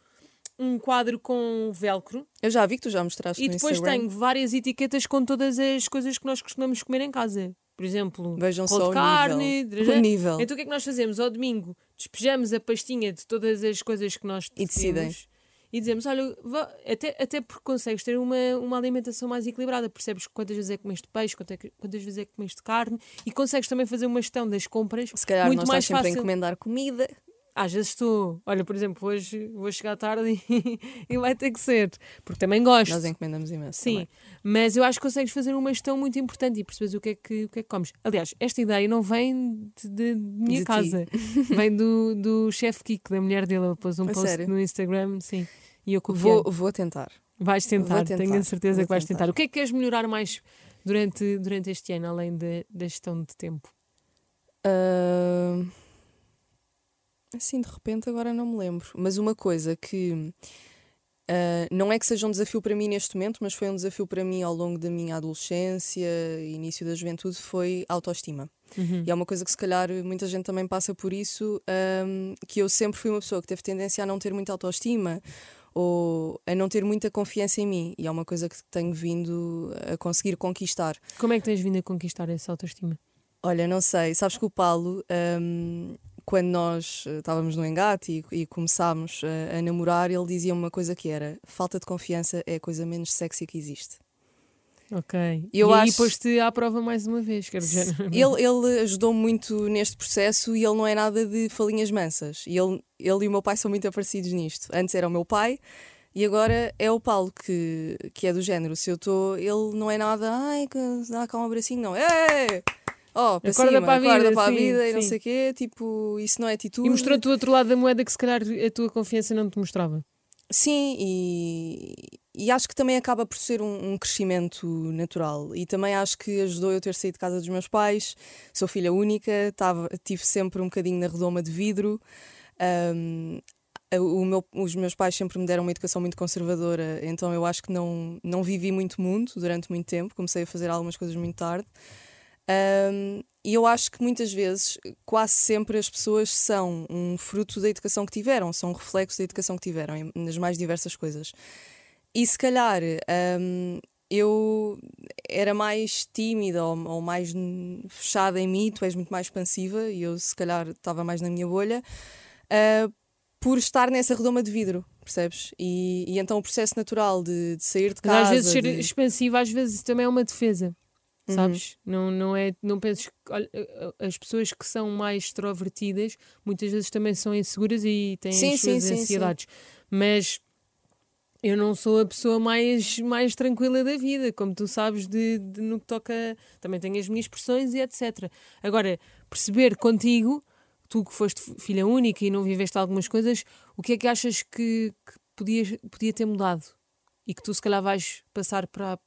um, quadro com velcro. Eu já vi que tu já mostraste E depois Instagram. tenho várias etiquetas com todas as coisas que nós costumamos comer em casa. Por exemplo, Vejam só de carne. Nível. O nível. Então o que é que nós fazemos? Ao domingo despejamos a pastinha de todas as coisas que nós. E decidem e dizemos: olha, até, até porque consegues ter uma, uma alimentação mais equilibrada, percebes quantas vezes é que comeste peixe, quantas, é quantas vezes é que comeste carne e consegues também fazer uma gestão das compras. Se calhar muito não mais estás fácil. sempre a encomendar comida. Às vezes estou. Olha, por exemplo, hoje vou chegar tarde e, e vai ter que ser. Porque também gosto. Nós encomendamos imenso. Sim, também. mas eu acho que consegues fazer uma gestão muito importante e percebes o que é que, o que, é que comes. Aliás, esta ideia não vem de, de minha de casa, vem do, do chefe Kiko, da mulher dele. Ele pôs um post sério? no Instagram. Sim. E eu vou, vou tentar. Vais tentar, tentar, tenho a certeza vou que vais tentar. tentar. O que é que queres melhorar mais durante, durante este ano, além da gestão de tempo? Uh, assim, de repente, agora não me lembro. Mas uma coisa que uh, não é que seja um desafio para mim neste momento, mas foi um desafio para mim ao longo da minha adolescência e início da juventude, foi autoestima. Uhum. E é uma coisa que se calhar muita gente também passa por isso, um, que eu sempre fui uma pessoa que teve tendência a não ter muita autoestima ou a não ter muita confiança em mim. E é uma coisa que tenho vindo a conseguir conquistar. Como é que tens vindo a conquistar essa autoestima? Olha, não sei. Sabes que o Paulo, um, quando nós eh, estávamos no engate e, e começámos a, a, namorar, ele dizia uma coisa que era: falta de confiança é a coisa menos sexy que existe. Ok. Eu e acho... aí pôs-te à prova mais uma vez, quero dizer. Ele, ele ajudou muito neste processo e ele não é nada de falinhas mansas. E ele, ele e o meu pai são muito parecidos nisto. Antes era o meu pai e agora é o Paulo que, que é do género. Se eu estou, ele não é nada, ai, dá cá um abracinho, não. Ei! Oh, para acorda cima, para a vida, acorda para a vida sim, e não sei o quê, tipo, isso não é atitude. E mostrou-te o outro lado da moeda que se calhar a tua confiança não te mostrava. Sim, e, e acho que também acaba por ser um, um, crescimento natural. E também acho que ajudou eu ter saído de casa dos meus pais. Sou filha única, tava, tive sempre um bocadinho na redoma de vidro. Um, meu, os meus pais sempre me deram uma educação muito conservadora, então eu acho que não, não vivi muito mundo durante muito tempo. Comecei a fazer algumas coisas muito tarde. Um, e eu acho que muitas vezes, quase sempre, as pessoas são um fruto da educação que tiveram, são um reflexo da educação que tiveram, nas mais diversas coisas. E se calhar um, eu era mais tímida ou, ou, mais fechada em mim, tu és muito mais expansiva e eu se calhar estava mais na minha bolha, uh, por estar nessa redoma de vidro, percebes? E, e então o processo natural de, de sair de casa. Mas às vezes ser de... expansiva, às vezes também é uma defesa sabes? Uhum. Não, não, é, não penses que olha, as pessoas que são mais extrovertidas muitas vezes também são inseguras e têm sim, as suas sim, ansiedades. Sim, Mas eu não sou a pessoa mais, mais tranquila da vida, como tu sabes, de, de, no que toca. Também tenho as minhas expressões e etc. Agora, perceber contigo, tu que foste filha única e não viveste algumas coisas, o que é que achas que, que podia, podia ter mudado? E que tu, se calhar, vais passar para,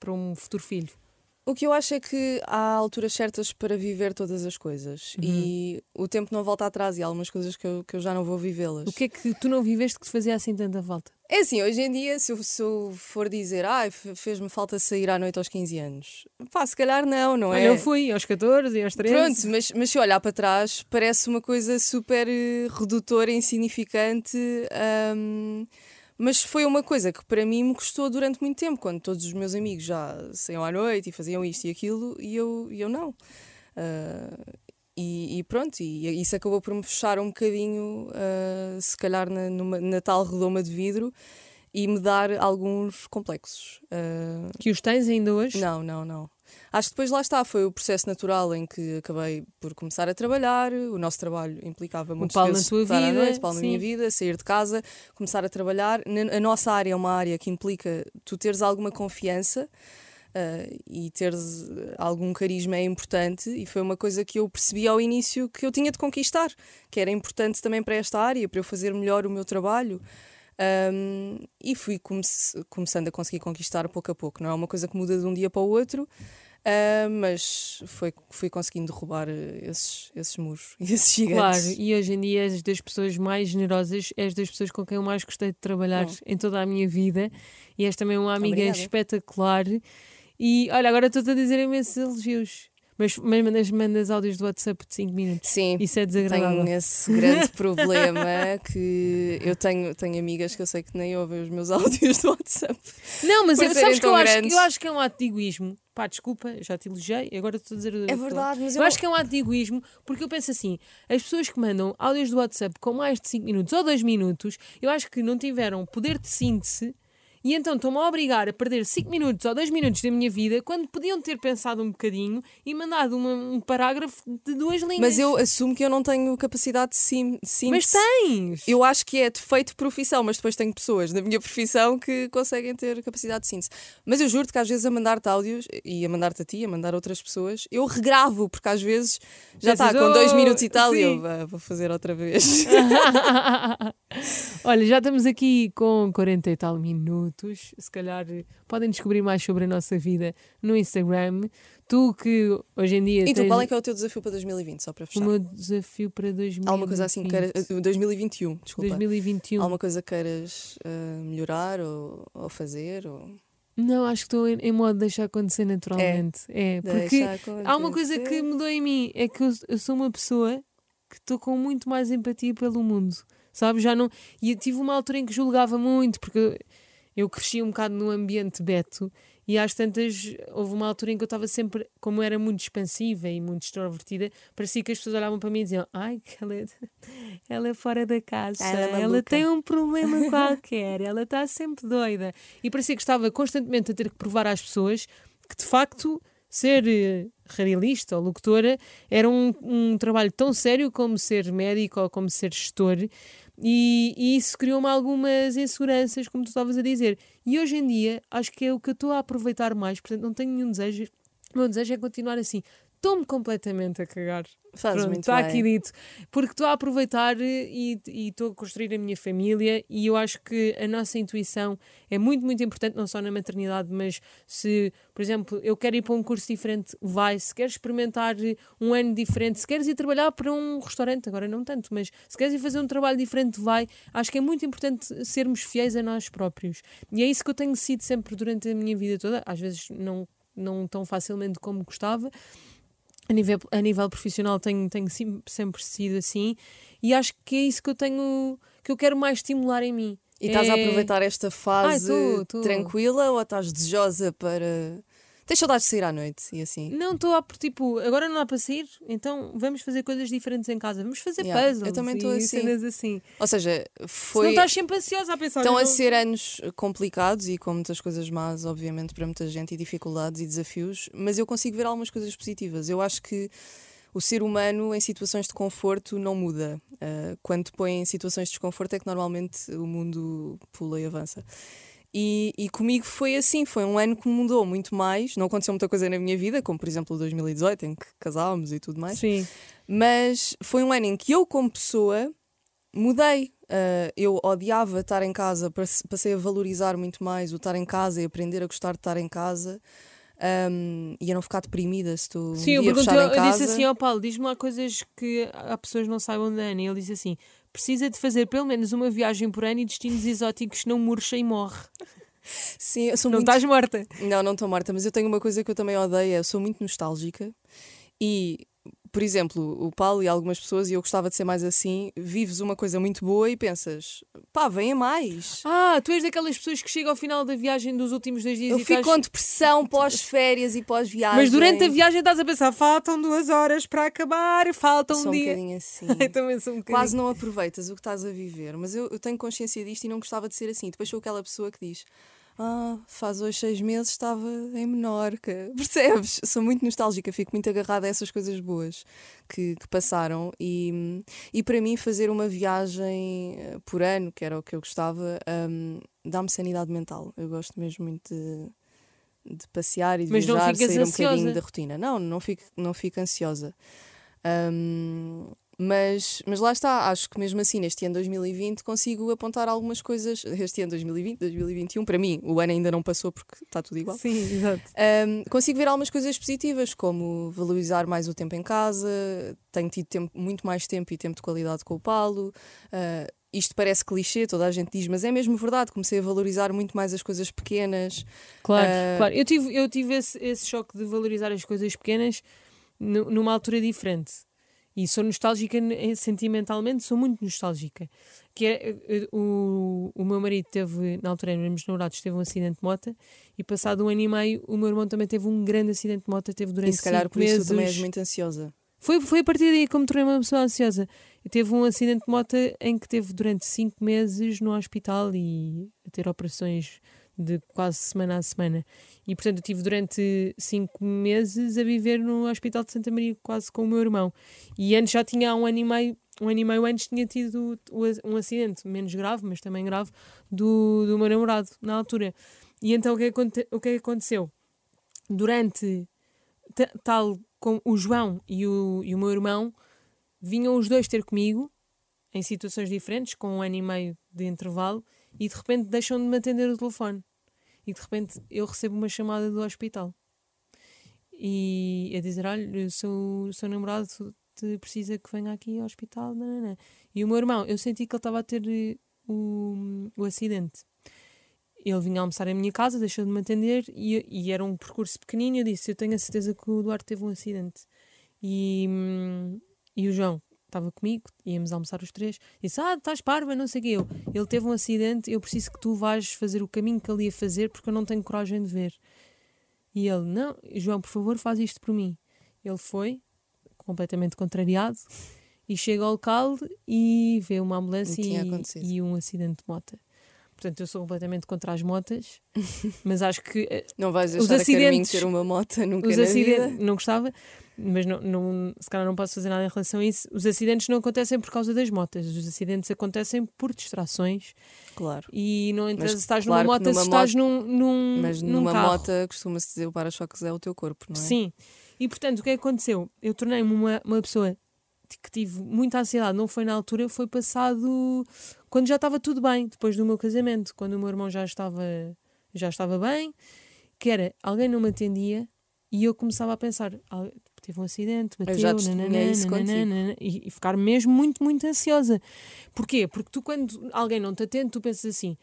para um futuro filho? O que eu acho é que há alturas certas para viver todas as coisas uhum. e o tempo não volta atrás e há algumas coisas que eu, que eu já não vou vivê-las. O que é que tu não viveste que te fazia assim tanta falta? É assim, hoje em dia, se eu, se eu for dizer, ah, fez-me falta sair à noite aos 15 anos, pá, se calhar não, não é? Eu fui aos 14 e aos 13. Pronto, mas, mas se olhar para trás, parece uma coisa super eh, redutora, insignificante. Um, mas foi uma coisa que para mim me custou durante muito tempo, quando todos os meus amigos já saíam à noite e faziam isto e aquilo, e eu, e eu não. Uh, e, e, pronto, e isso acabou por me fechar um bocadinho, uh, se calhar na, numa, na tal redoma de vidro. E me dar alguns complexos. Uh, Que os tens ainda hoje? não, não, não. Acho que depois lá está, foi o processo natural em que acabei por começar a trabalhar. O nosso trabalho implicava muitas Paulo na tua vida, noite, Paulo na minha vida, sair de casa, começar a trabalhar. A nossa área é uma área que implica tu teres alguma confiança. uh, e teres algum carisma é importante e foi uma coisa que eu percebi ao início que eu tinha de conquistar, que era importante também para esta área, para eu fazer melhor o meu trabalho. Um, e fui come- começando a conseguir conquistar pouco a pouco. Não é uma coisa que muda de um dia para o outro, ah, mas foi, fui conseguindo derrubar eh, esses, esses muros e esses Claro, gigantes. e hoje em dia és das pessoas mais generosas, és das pessoas com quem eu mais gostei de trabalhar Bom. em toda a minha vida e és também uma amiga Obrigada. espetacular. E olha, agora estou-te a dizer imensos elogios, mas, mas mandas, mandas áudios do WhatsApp de 5 minutos. Sim, Isso é desagradável. tenho esse grande problema que eu tenho, tenho amigas que eu sei que nem ouvem os meus áudios do WhatsApp. Não, mas eu, sabes que eu acho, eu acho que é um ato de egoísmo. Pá, desculpa, já te elogiei, agora estou a dizer. É verdade, mas Eu acho que é um ato de egoísmo, porque eu penso assim: as pessoas que mandam áudios do WhatsApp com mais de 5 minutos ou 2 minutos, eu acho que não tiveram poder de síntese e então estão-me a obrigar a perder 5 minutos ou 2 minutos da minha vida quando podiam ter pensado um bocadinho e mandado uma- um parágrafo de duas linhas. Mas eu assumo que eu não tenho capacidade de sim, Mas síntese. tens! Eu acho que é defeito de profissão, mas depois tenho pessoas na minha profissão que conseguem ter capacidade de síntese. Mas eu juro-te que às vezes a mandar-te áudios e a mandar-te a ti, a mandar outras pessoas, eu regravo, porque às vezes já está com dois "Oh, minutos e tal e eu sim." "Vá, vou fazer outra vez. Olha, já estamos aqui com 40 e tal minutos. Se calhar eh, podem descobrir mais sobre a nossa vida no Instagram. Tu que hoje em dia. e tu, qual é que é o teu desafio para 2020, só para o fechar? meu desafio para 2020? Alguma coisa assim que queiras. eh, 2021, desculpa. 2021. Alguma coisa que queiras eh, melhorar ou, ou fazer? Ou... Não, acho que estou em, em modo de deixar acontecer naturalmente. É, porque Deixa há uma coisa que mudou em mim: é que eu, eu sou uma pessoa que estou com muito mais empatia pelo mundo. Sabe? Já não. E eu tive uma altura em que julgava muito, porque eu, cresci um bocado no ambiente beto. E às tantas, houve uma altura em que eu estava sempre, como era muito expansiva e muito extrovertida, parecia que as pessoas olhavam para mim e diziam: Ai, que ela é, ela é fora da caixa, Ela é ela maluca." tem um problema qualquer, ela está sempre doida. E parecia que estava constantemente a ter que provar às pessoas que de facto ser eh, radialista ou locutora era um, um trabalho tão sério como ser médico ou como ser gestor. E, e isso criou-me algumas inseguranças, como tu estavas a dizer. E hoje em dia acho que é o que eu estou a aproveitar mais, portanto não tenho nenhum desejo. O meu desejo é continuar assim. Estou-me completamente a cagar. Fazes Pronto, muito está aqui dito. Porque estou a aproveitar e estou a construir a minha família e eu acho que a nossa intuição é muito, muito importante, não só na maternidade, mas se, por exemplo, eu quero ir para um curso diferente, vai. Se queres experimentar um ano diferente, se queres ir trabalhar para um restaurante, agora não tanto, mas se queres ir fazer um trabalho diferente, vai. Acho que é muito importante sermos fiéis a nós próprios. E é isso que eu tenho sido sempre durante a minha vida toda, às vezes não, não tão facilmente como gostava, a nível, a nível profissional tenho, tenho sempre sido assim e acho que é isso que eu tenho que eu quero mais estimular em mim. E estás a É- aproveitar esta fase Ai, tô, tô. tranquila ou estás desejosa para. Tens saudades de sair à noite e assim? Não estou a tipo, agora não dá para sair, então vamos fazer coisas diferentes em casa, vamos fazer Yeah, puzzles eu também e assim. cenas assim. Ou seja, Se não foi. estás sempre ansiosa a pensar. Estão a não- ser anos complicados e com muitas coisas más, obviamente, para muita gente, e dificuldades e desafios, mas eu consigo ver algumas coisas positivas. Eu acho que o ser humano em situações de conforto não muda. Ah, quando te põe em situações de desconforto é que normalmente o mundo pula e avança. E, e comigo foi assim, foi um ano que mudou muito mais. Não aconteceu muita coisa na minha vida, como por exemplo o 2018, em que casámos e tudo mais. Sim. Mas foi um ano em que eu, como pessoa, mudei. Ah, eu odiava estar em casa, passe- passei a valorizar muito mais o estar em casa e aprender a gostar de estar em casa. ahm, e a não ficar deprimida se tu Sim, um eu perguntei, em eu casa. disse assim ao Paulo, diz-me lá coisas que há pessoas não saibam da Ana. E ele disse assim: precisa de fazer pelo menos uma viagem por ano e destinos exóticos, não murcha e morre. Sim, eu sou Não muito... estás morta. Não, não estou morta, mas eu tenho uma coisa que eu também odeio, é eu sou muito nostálgica e por exemplo, o Paulo e algumas pessoas, e eu gostava de ser mais assim, vives uma coisa muito boa e pensas, pá, venha mais. Ah, tu és daquelas pessoas que chegam ao final da viagem dos últimos dois dias Eu e fico estás- com depressão pós-férias e pós-viagem. Mas durante a viagem estás a pensar, faltam duas horas para acabar, falta um Sou um dia. bocadinho assim. Eu também sou um bocadinho. Quase não aproveitas o que estás a viver. Mas eu, eu tenho consciência disto e não gostava de ser assim. Depois sou aquela pessoa que diz: Ah, faz hoje seis meses estava em Menorca. Percebes? Sou muito nostálgica, fico muito agarrada a essas coisas boas que, que passaram. E, e para mim, fazer uma viagem eh, por ano, que era o que eu gostava, hum, dá-me sanidade mental. Eu gosto mesmo muito de, de passear e de Mas viajar, sair um ansiosa? bocadinho da rotina. Não, não fico, não fico ansiosa. Hum, mas, mas lá está, acho que mesmo assim, neste ano 2020, consigo apontar algumas coisas. Este ano 2020, 2021, para mim, o ano ainda não passou porque está tudo igual. Sim, exato. Um, consigo ver algumas coisas positivas, como valorizar mais o tempo em casa, tenho tido tempo- muito mais tempo e tempo de qualidade com o Paulo. Uh, isto parece clichê, toda a gente diz, mas é mesmo verdade. Comecei a valorizar muito mais as coisas pequenas. Claro, Ah, claro. Eu tive, eu tive esse, esse choque de valorizar as coisas pequenas nu- numa altura diferente. E sou nostálgica ne- sentimentalmente, sou muito nostálgica. Que é, eh, o, o meu marido teve, na altura éramos namorados, teve um acidente de moto e passado um ano e meio o meu irmão também teve um grande acidente de moto, teve durante e se calhar por isso meses. tu também és muito ansiosa. Foi, foi a partir daí que me tornei uma pessoa ansiosa. E teve um acidente de moto em que teve durante cinco meses no hospital e a ter operações de quase semana a semana. E portanto eu tive durante cinco meses a viver no Hospital de Santa Maria quase com o meu irmão. E antes já tinha um ano e meio, um ano e meio antes tinha tido um acidente, menos grave, mas também grave, do, do meu namorado na altura. E então o que, o que aconteceu? Durante ta- tal com o João e o, e o meu irmão vinham os dois ter comigo em situações diferentes, com um ano e meio de intervalo, e de repente deixam de me atender o telefone. E de repente eu recebo uma chamada do hospital. E a dizer: Olha, o seu, seu namorado te precisa que venha aqui ao hospital. nananã." E o meu irmão, eu senti que ele estava a ter o, o acidente. Ele vinha almoçar em minha casa, deixou de me atender e, e era um percurso pequenino. Eu disse: Eu tenho a certeza que o Duarte teve um acidente. E, hum, e o João estava comigo, íamos almoçar os três. Disse: Ah, estás parva, não sei o quê. Eu, ele teve um acidente, eu preciso que tu vás fazer o caminho que ele ia fazer porque eu não tenho coragem de ver. E ele: Não, João, por favor, faz isto por mim. Ele foi, completamente contrariado, e chega ao local e vê uma ambulância E e, e um acidente de moto. Portanto, eu sou completamente contra as motas, mas acho que eh, Não vais Os deixar a Carminho acidentes- ter uma moto nunca os acidentes. Não gostava, mas não, não, se calhar não posso fazer nada em relação a isso. Os acidentes não acontecem por causa das motas, os acidentes acontecem por distrações Claro. e não interessa se estás claro numa moto, se numa estás num, num, Mas num numa carro. moto costuma-se dizer o para-choques é o teu corpo, não é? Sim. E portanto, o que é que aconteceu? Eu tornei-me uma, uma pessoa que tive muita ansiedade, não foi na altura, foi passado quando já estava tudo bem, depois do meu casamento, quando o meu irmão já estava, já estava bem, que era alguém não me atendia e eu começava a pensar, "Al- teve um acidente, bateu, contigo. nananã", e, e ficar mesmo muito, muito ansiosa. Porquê? Porque tu, quando alguém não te atende, tu pensas assim.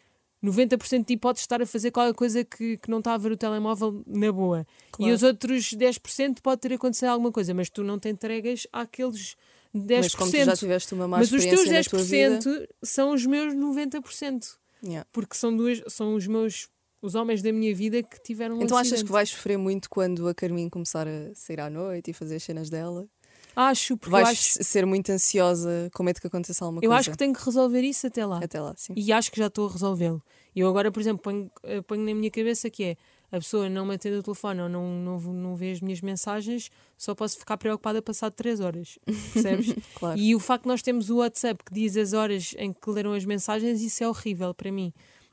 90% de ti podes estar a fazer qualquer coisa que, que não está a ver o telemóvel na boa. E Claro. os outros 10% pode ter acontecido alguma coisa, mas tu não te entregas àqueles 10%. Mas como tu já tiveste uma má Mas os teus experiência na tua vida... 10% são os meus 90%. Yeah. Porque são, duas, são os meus os homens da minha vida que tiveram um Então achas acidente. que vais sofrer muito quando a Carminho começar a sair à noite e fazer as cenas dela? Acho, porque eu Vais acho, ser muito ansiosa com medo que aconteça alguma eu coisa? acho que tenho que resolver isso até lá. Até lá, sim. E acho que já estou a resolvê-lo. E eu agora, por exemplo, ponho, eh, ponho na minha cabeça que é a pessoa não me atende o telefone ou não, não, não vê as minhas mensagens, só posso ficar preocupada passado 3 horas. Percebes? Claro. E o facto de nós termos o WhatsApp que diz as horas em que leram as mensagens, isso é horrível para mim.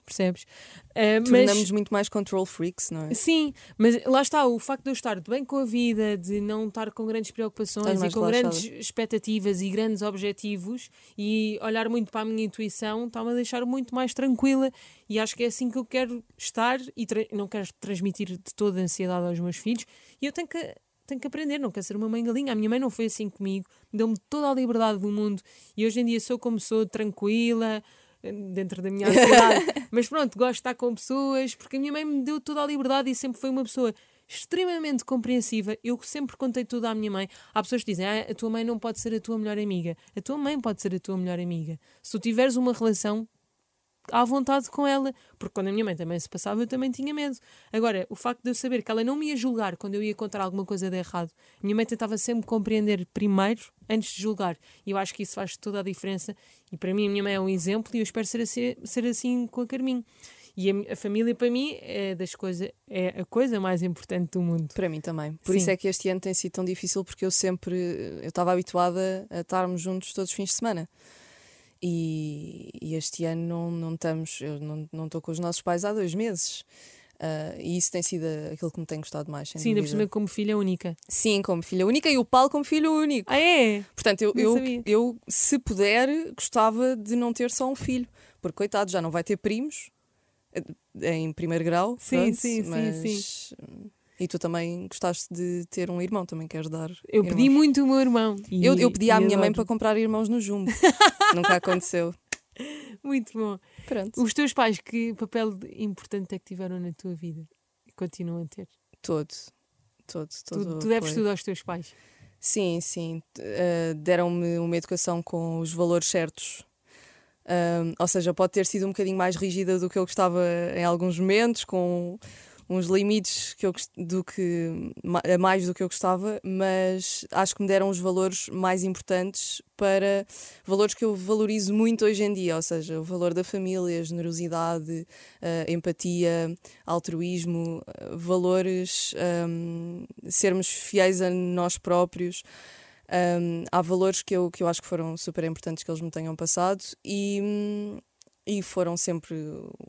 Percebes? Eh, mas- Tornamos muito mais control freaks, não é? Sim, mas lá está, o facto de eu estar bem com a vida, de não estar com grandes preocupações e com grandes expectativas e grandes objetivos e olhar muito para a minha intuição está-me a deixar muito mais tranquila e acho que é assim que eu quero estar e não quero transmitir de toda a ansiedade aos meus filhos e eu tenho que tenho que aprender, não quero ser uma mãe galinha. A minha mãe não foi assim comigo, deu-me toda a liberdade do mundo e hoje em dia sou como sou, tranquila, dentro da minha ansiedade. Mas pronto, gosto de estar com pessoas, porque a minha mãe me deu toda a liberdade e sempre foi uma pessoa extremamente compreensiva. Eu sempre contei tudo à minha mãe. Há pessoas que dizem: ah, a tua mãe não pode ser a tua melhor amiga. A tua mãe pode ser a tua melhor amiga. Se tu tiveres uma relação à vontade com ela, porque quando a minha mãe também se passava, eu também tinha medo. Agora, o facto de eu saber que ela não me ia julgar quando eu ia contar alguma coisa de errado, a minha mãe tentava sempre compreender primeiro antes de julgar. E eu acho que isso faz toda a diferença. E para mim, a minha mãe é um exemplo e eu espero ser assim, ser assim com a Carminho. E a, a, família, para mim, é, das coisa, é a coisa mais importante do mundo. Para mim também. Por Sim. isso é que este ano tem sido tão difícil, porque eu sempre eu estava habituada a estarmos juntos todos os fins de semana. E, e este ano não, não estamos, eu não, não estou com os nossos pais há dois meses. Uh, e isso tem sido aquilo que me tem gostado mais. Sim, ainda por cima como filha única. Sim, como filha única e o Paulo como filho único. Ah, é? Portanto, eu, eu, eu, se puder, gostava de não ter só um filho, porque coitado, já não vai ter primos eh, em primeiro grau. Sim, pronto, sim, mas... sim, sim. E tu também gostaste de ter um irmão, também queres dar. Eu irmãos. pedi muito o meu irmão. E, eu, eu pedi à minha adoro. mãe para comprar irmãos no Jumbo. Nunca aconteceu. Muito bom. Pronto. Os teus pais, que papel importante é que tiveram na tua vida? E continuam a ter? Todo. Todo, todo. Tu, tu deves tudo aos teus pais? Sim, sim. Uh, Deram-me uma educação com os valores certos. Uh, ou seja, pode ter sido um bocadinho mais rígida do que eu gostava em alguns momentos, com uns limites que eu, do que, mais do que eu gostava, mas acho que me deram os valores mais importantes para valores que eu valorizo muito hoje em dia, ou seja, o valor da família, a generosidade, a empatia, altruísmo, valores, um, sermos fiéis a nós próprios. Um, há valores que eu, que eu acho que foram super importantes que eles me tenham passado e, e foram sempre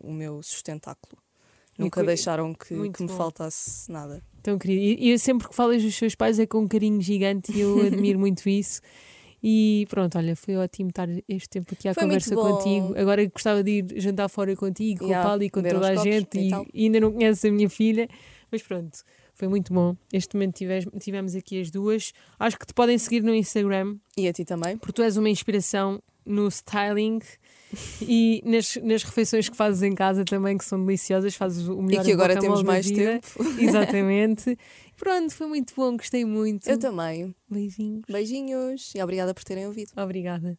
o meu sustentáculo. Nunca deixaram que, que me faltasse nada. Tão querido. E, e sempre que falas dos seus pais é com um carinho gigante e eu admiro muito isso. E pronto, olha, foi ótimo estar este tempo aqui à foi conversa contigo. Agora gostava de ir jantar fora contigo, yeah, com o Paulo e com toda a gente. E, e, ainda não conheço a minha filha, mas pronto, foi muito bom. Este momento tivemos, tivemos aqui as duas. Acho que te podem seguir no Instagram. E a ti também. Porque tu és uma inspiração no styling e nas, nas refeições que fazes em casa também, que são deliciosas, fazes o melhor E que agora temos mais tempo. Exatamente. Pronto, foi muito bom, gostei muito. Eu também. Beijinhos. Beijinhos e obrigada por terem ouvido. Obrigada.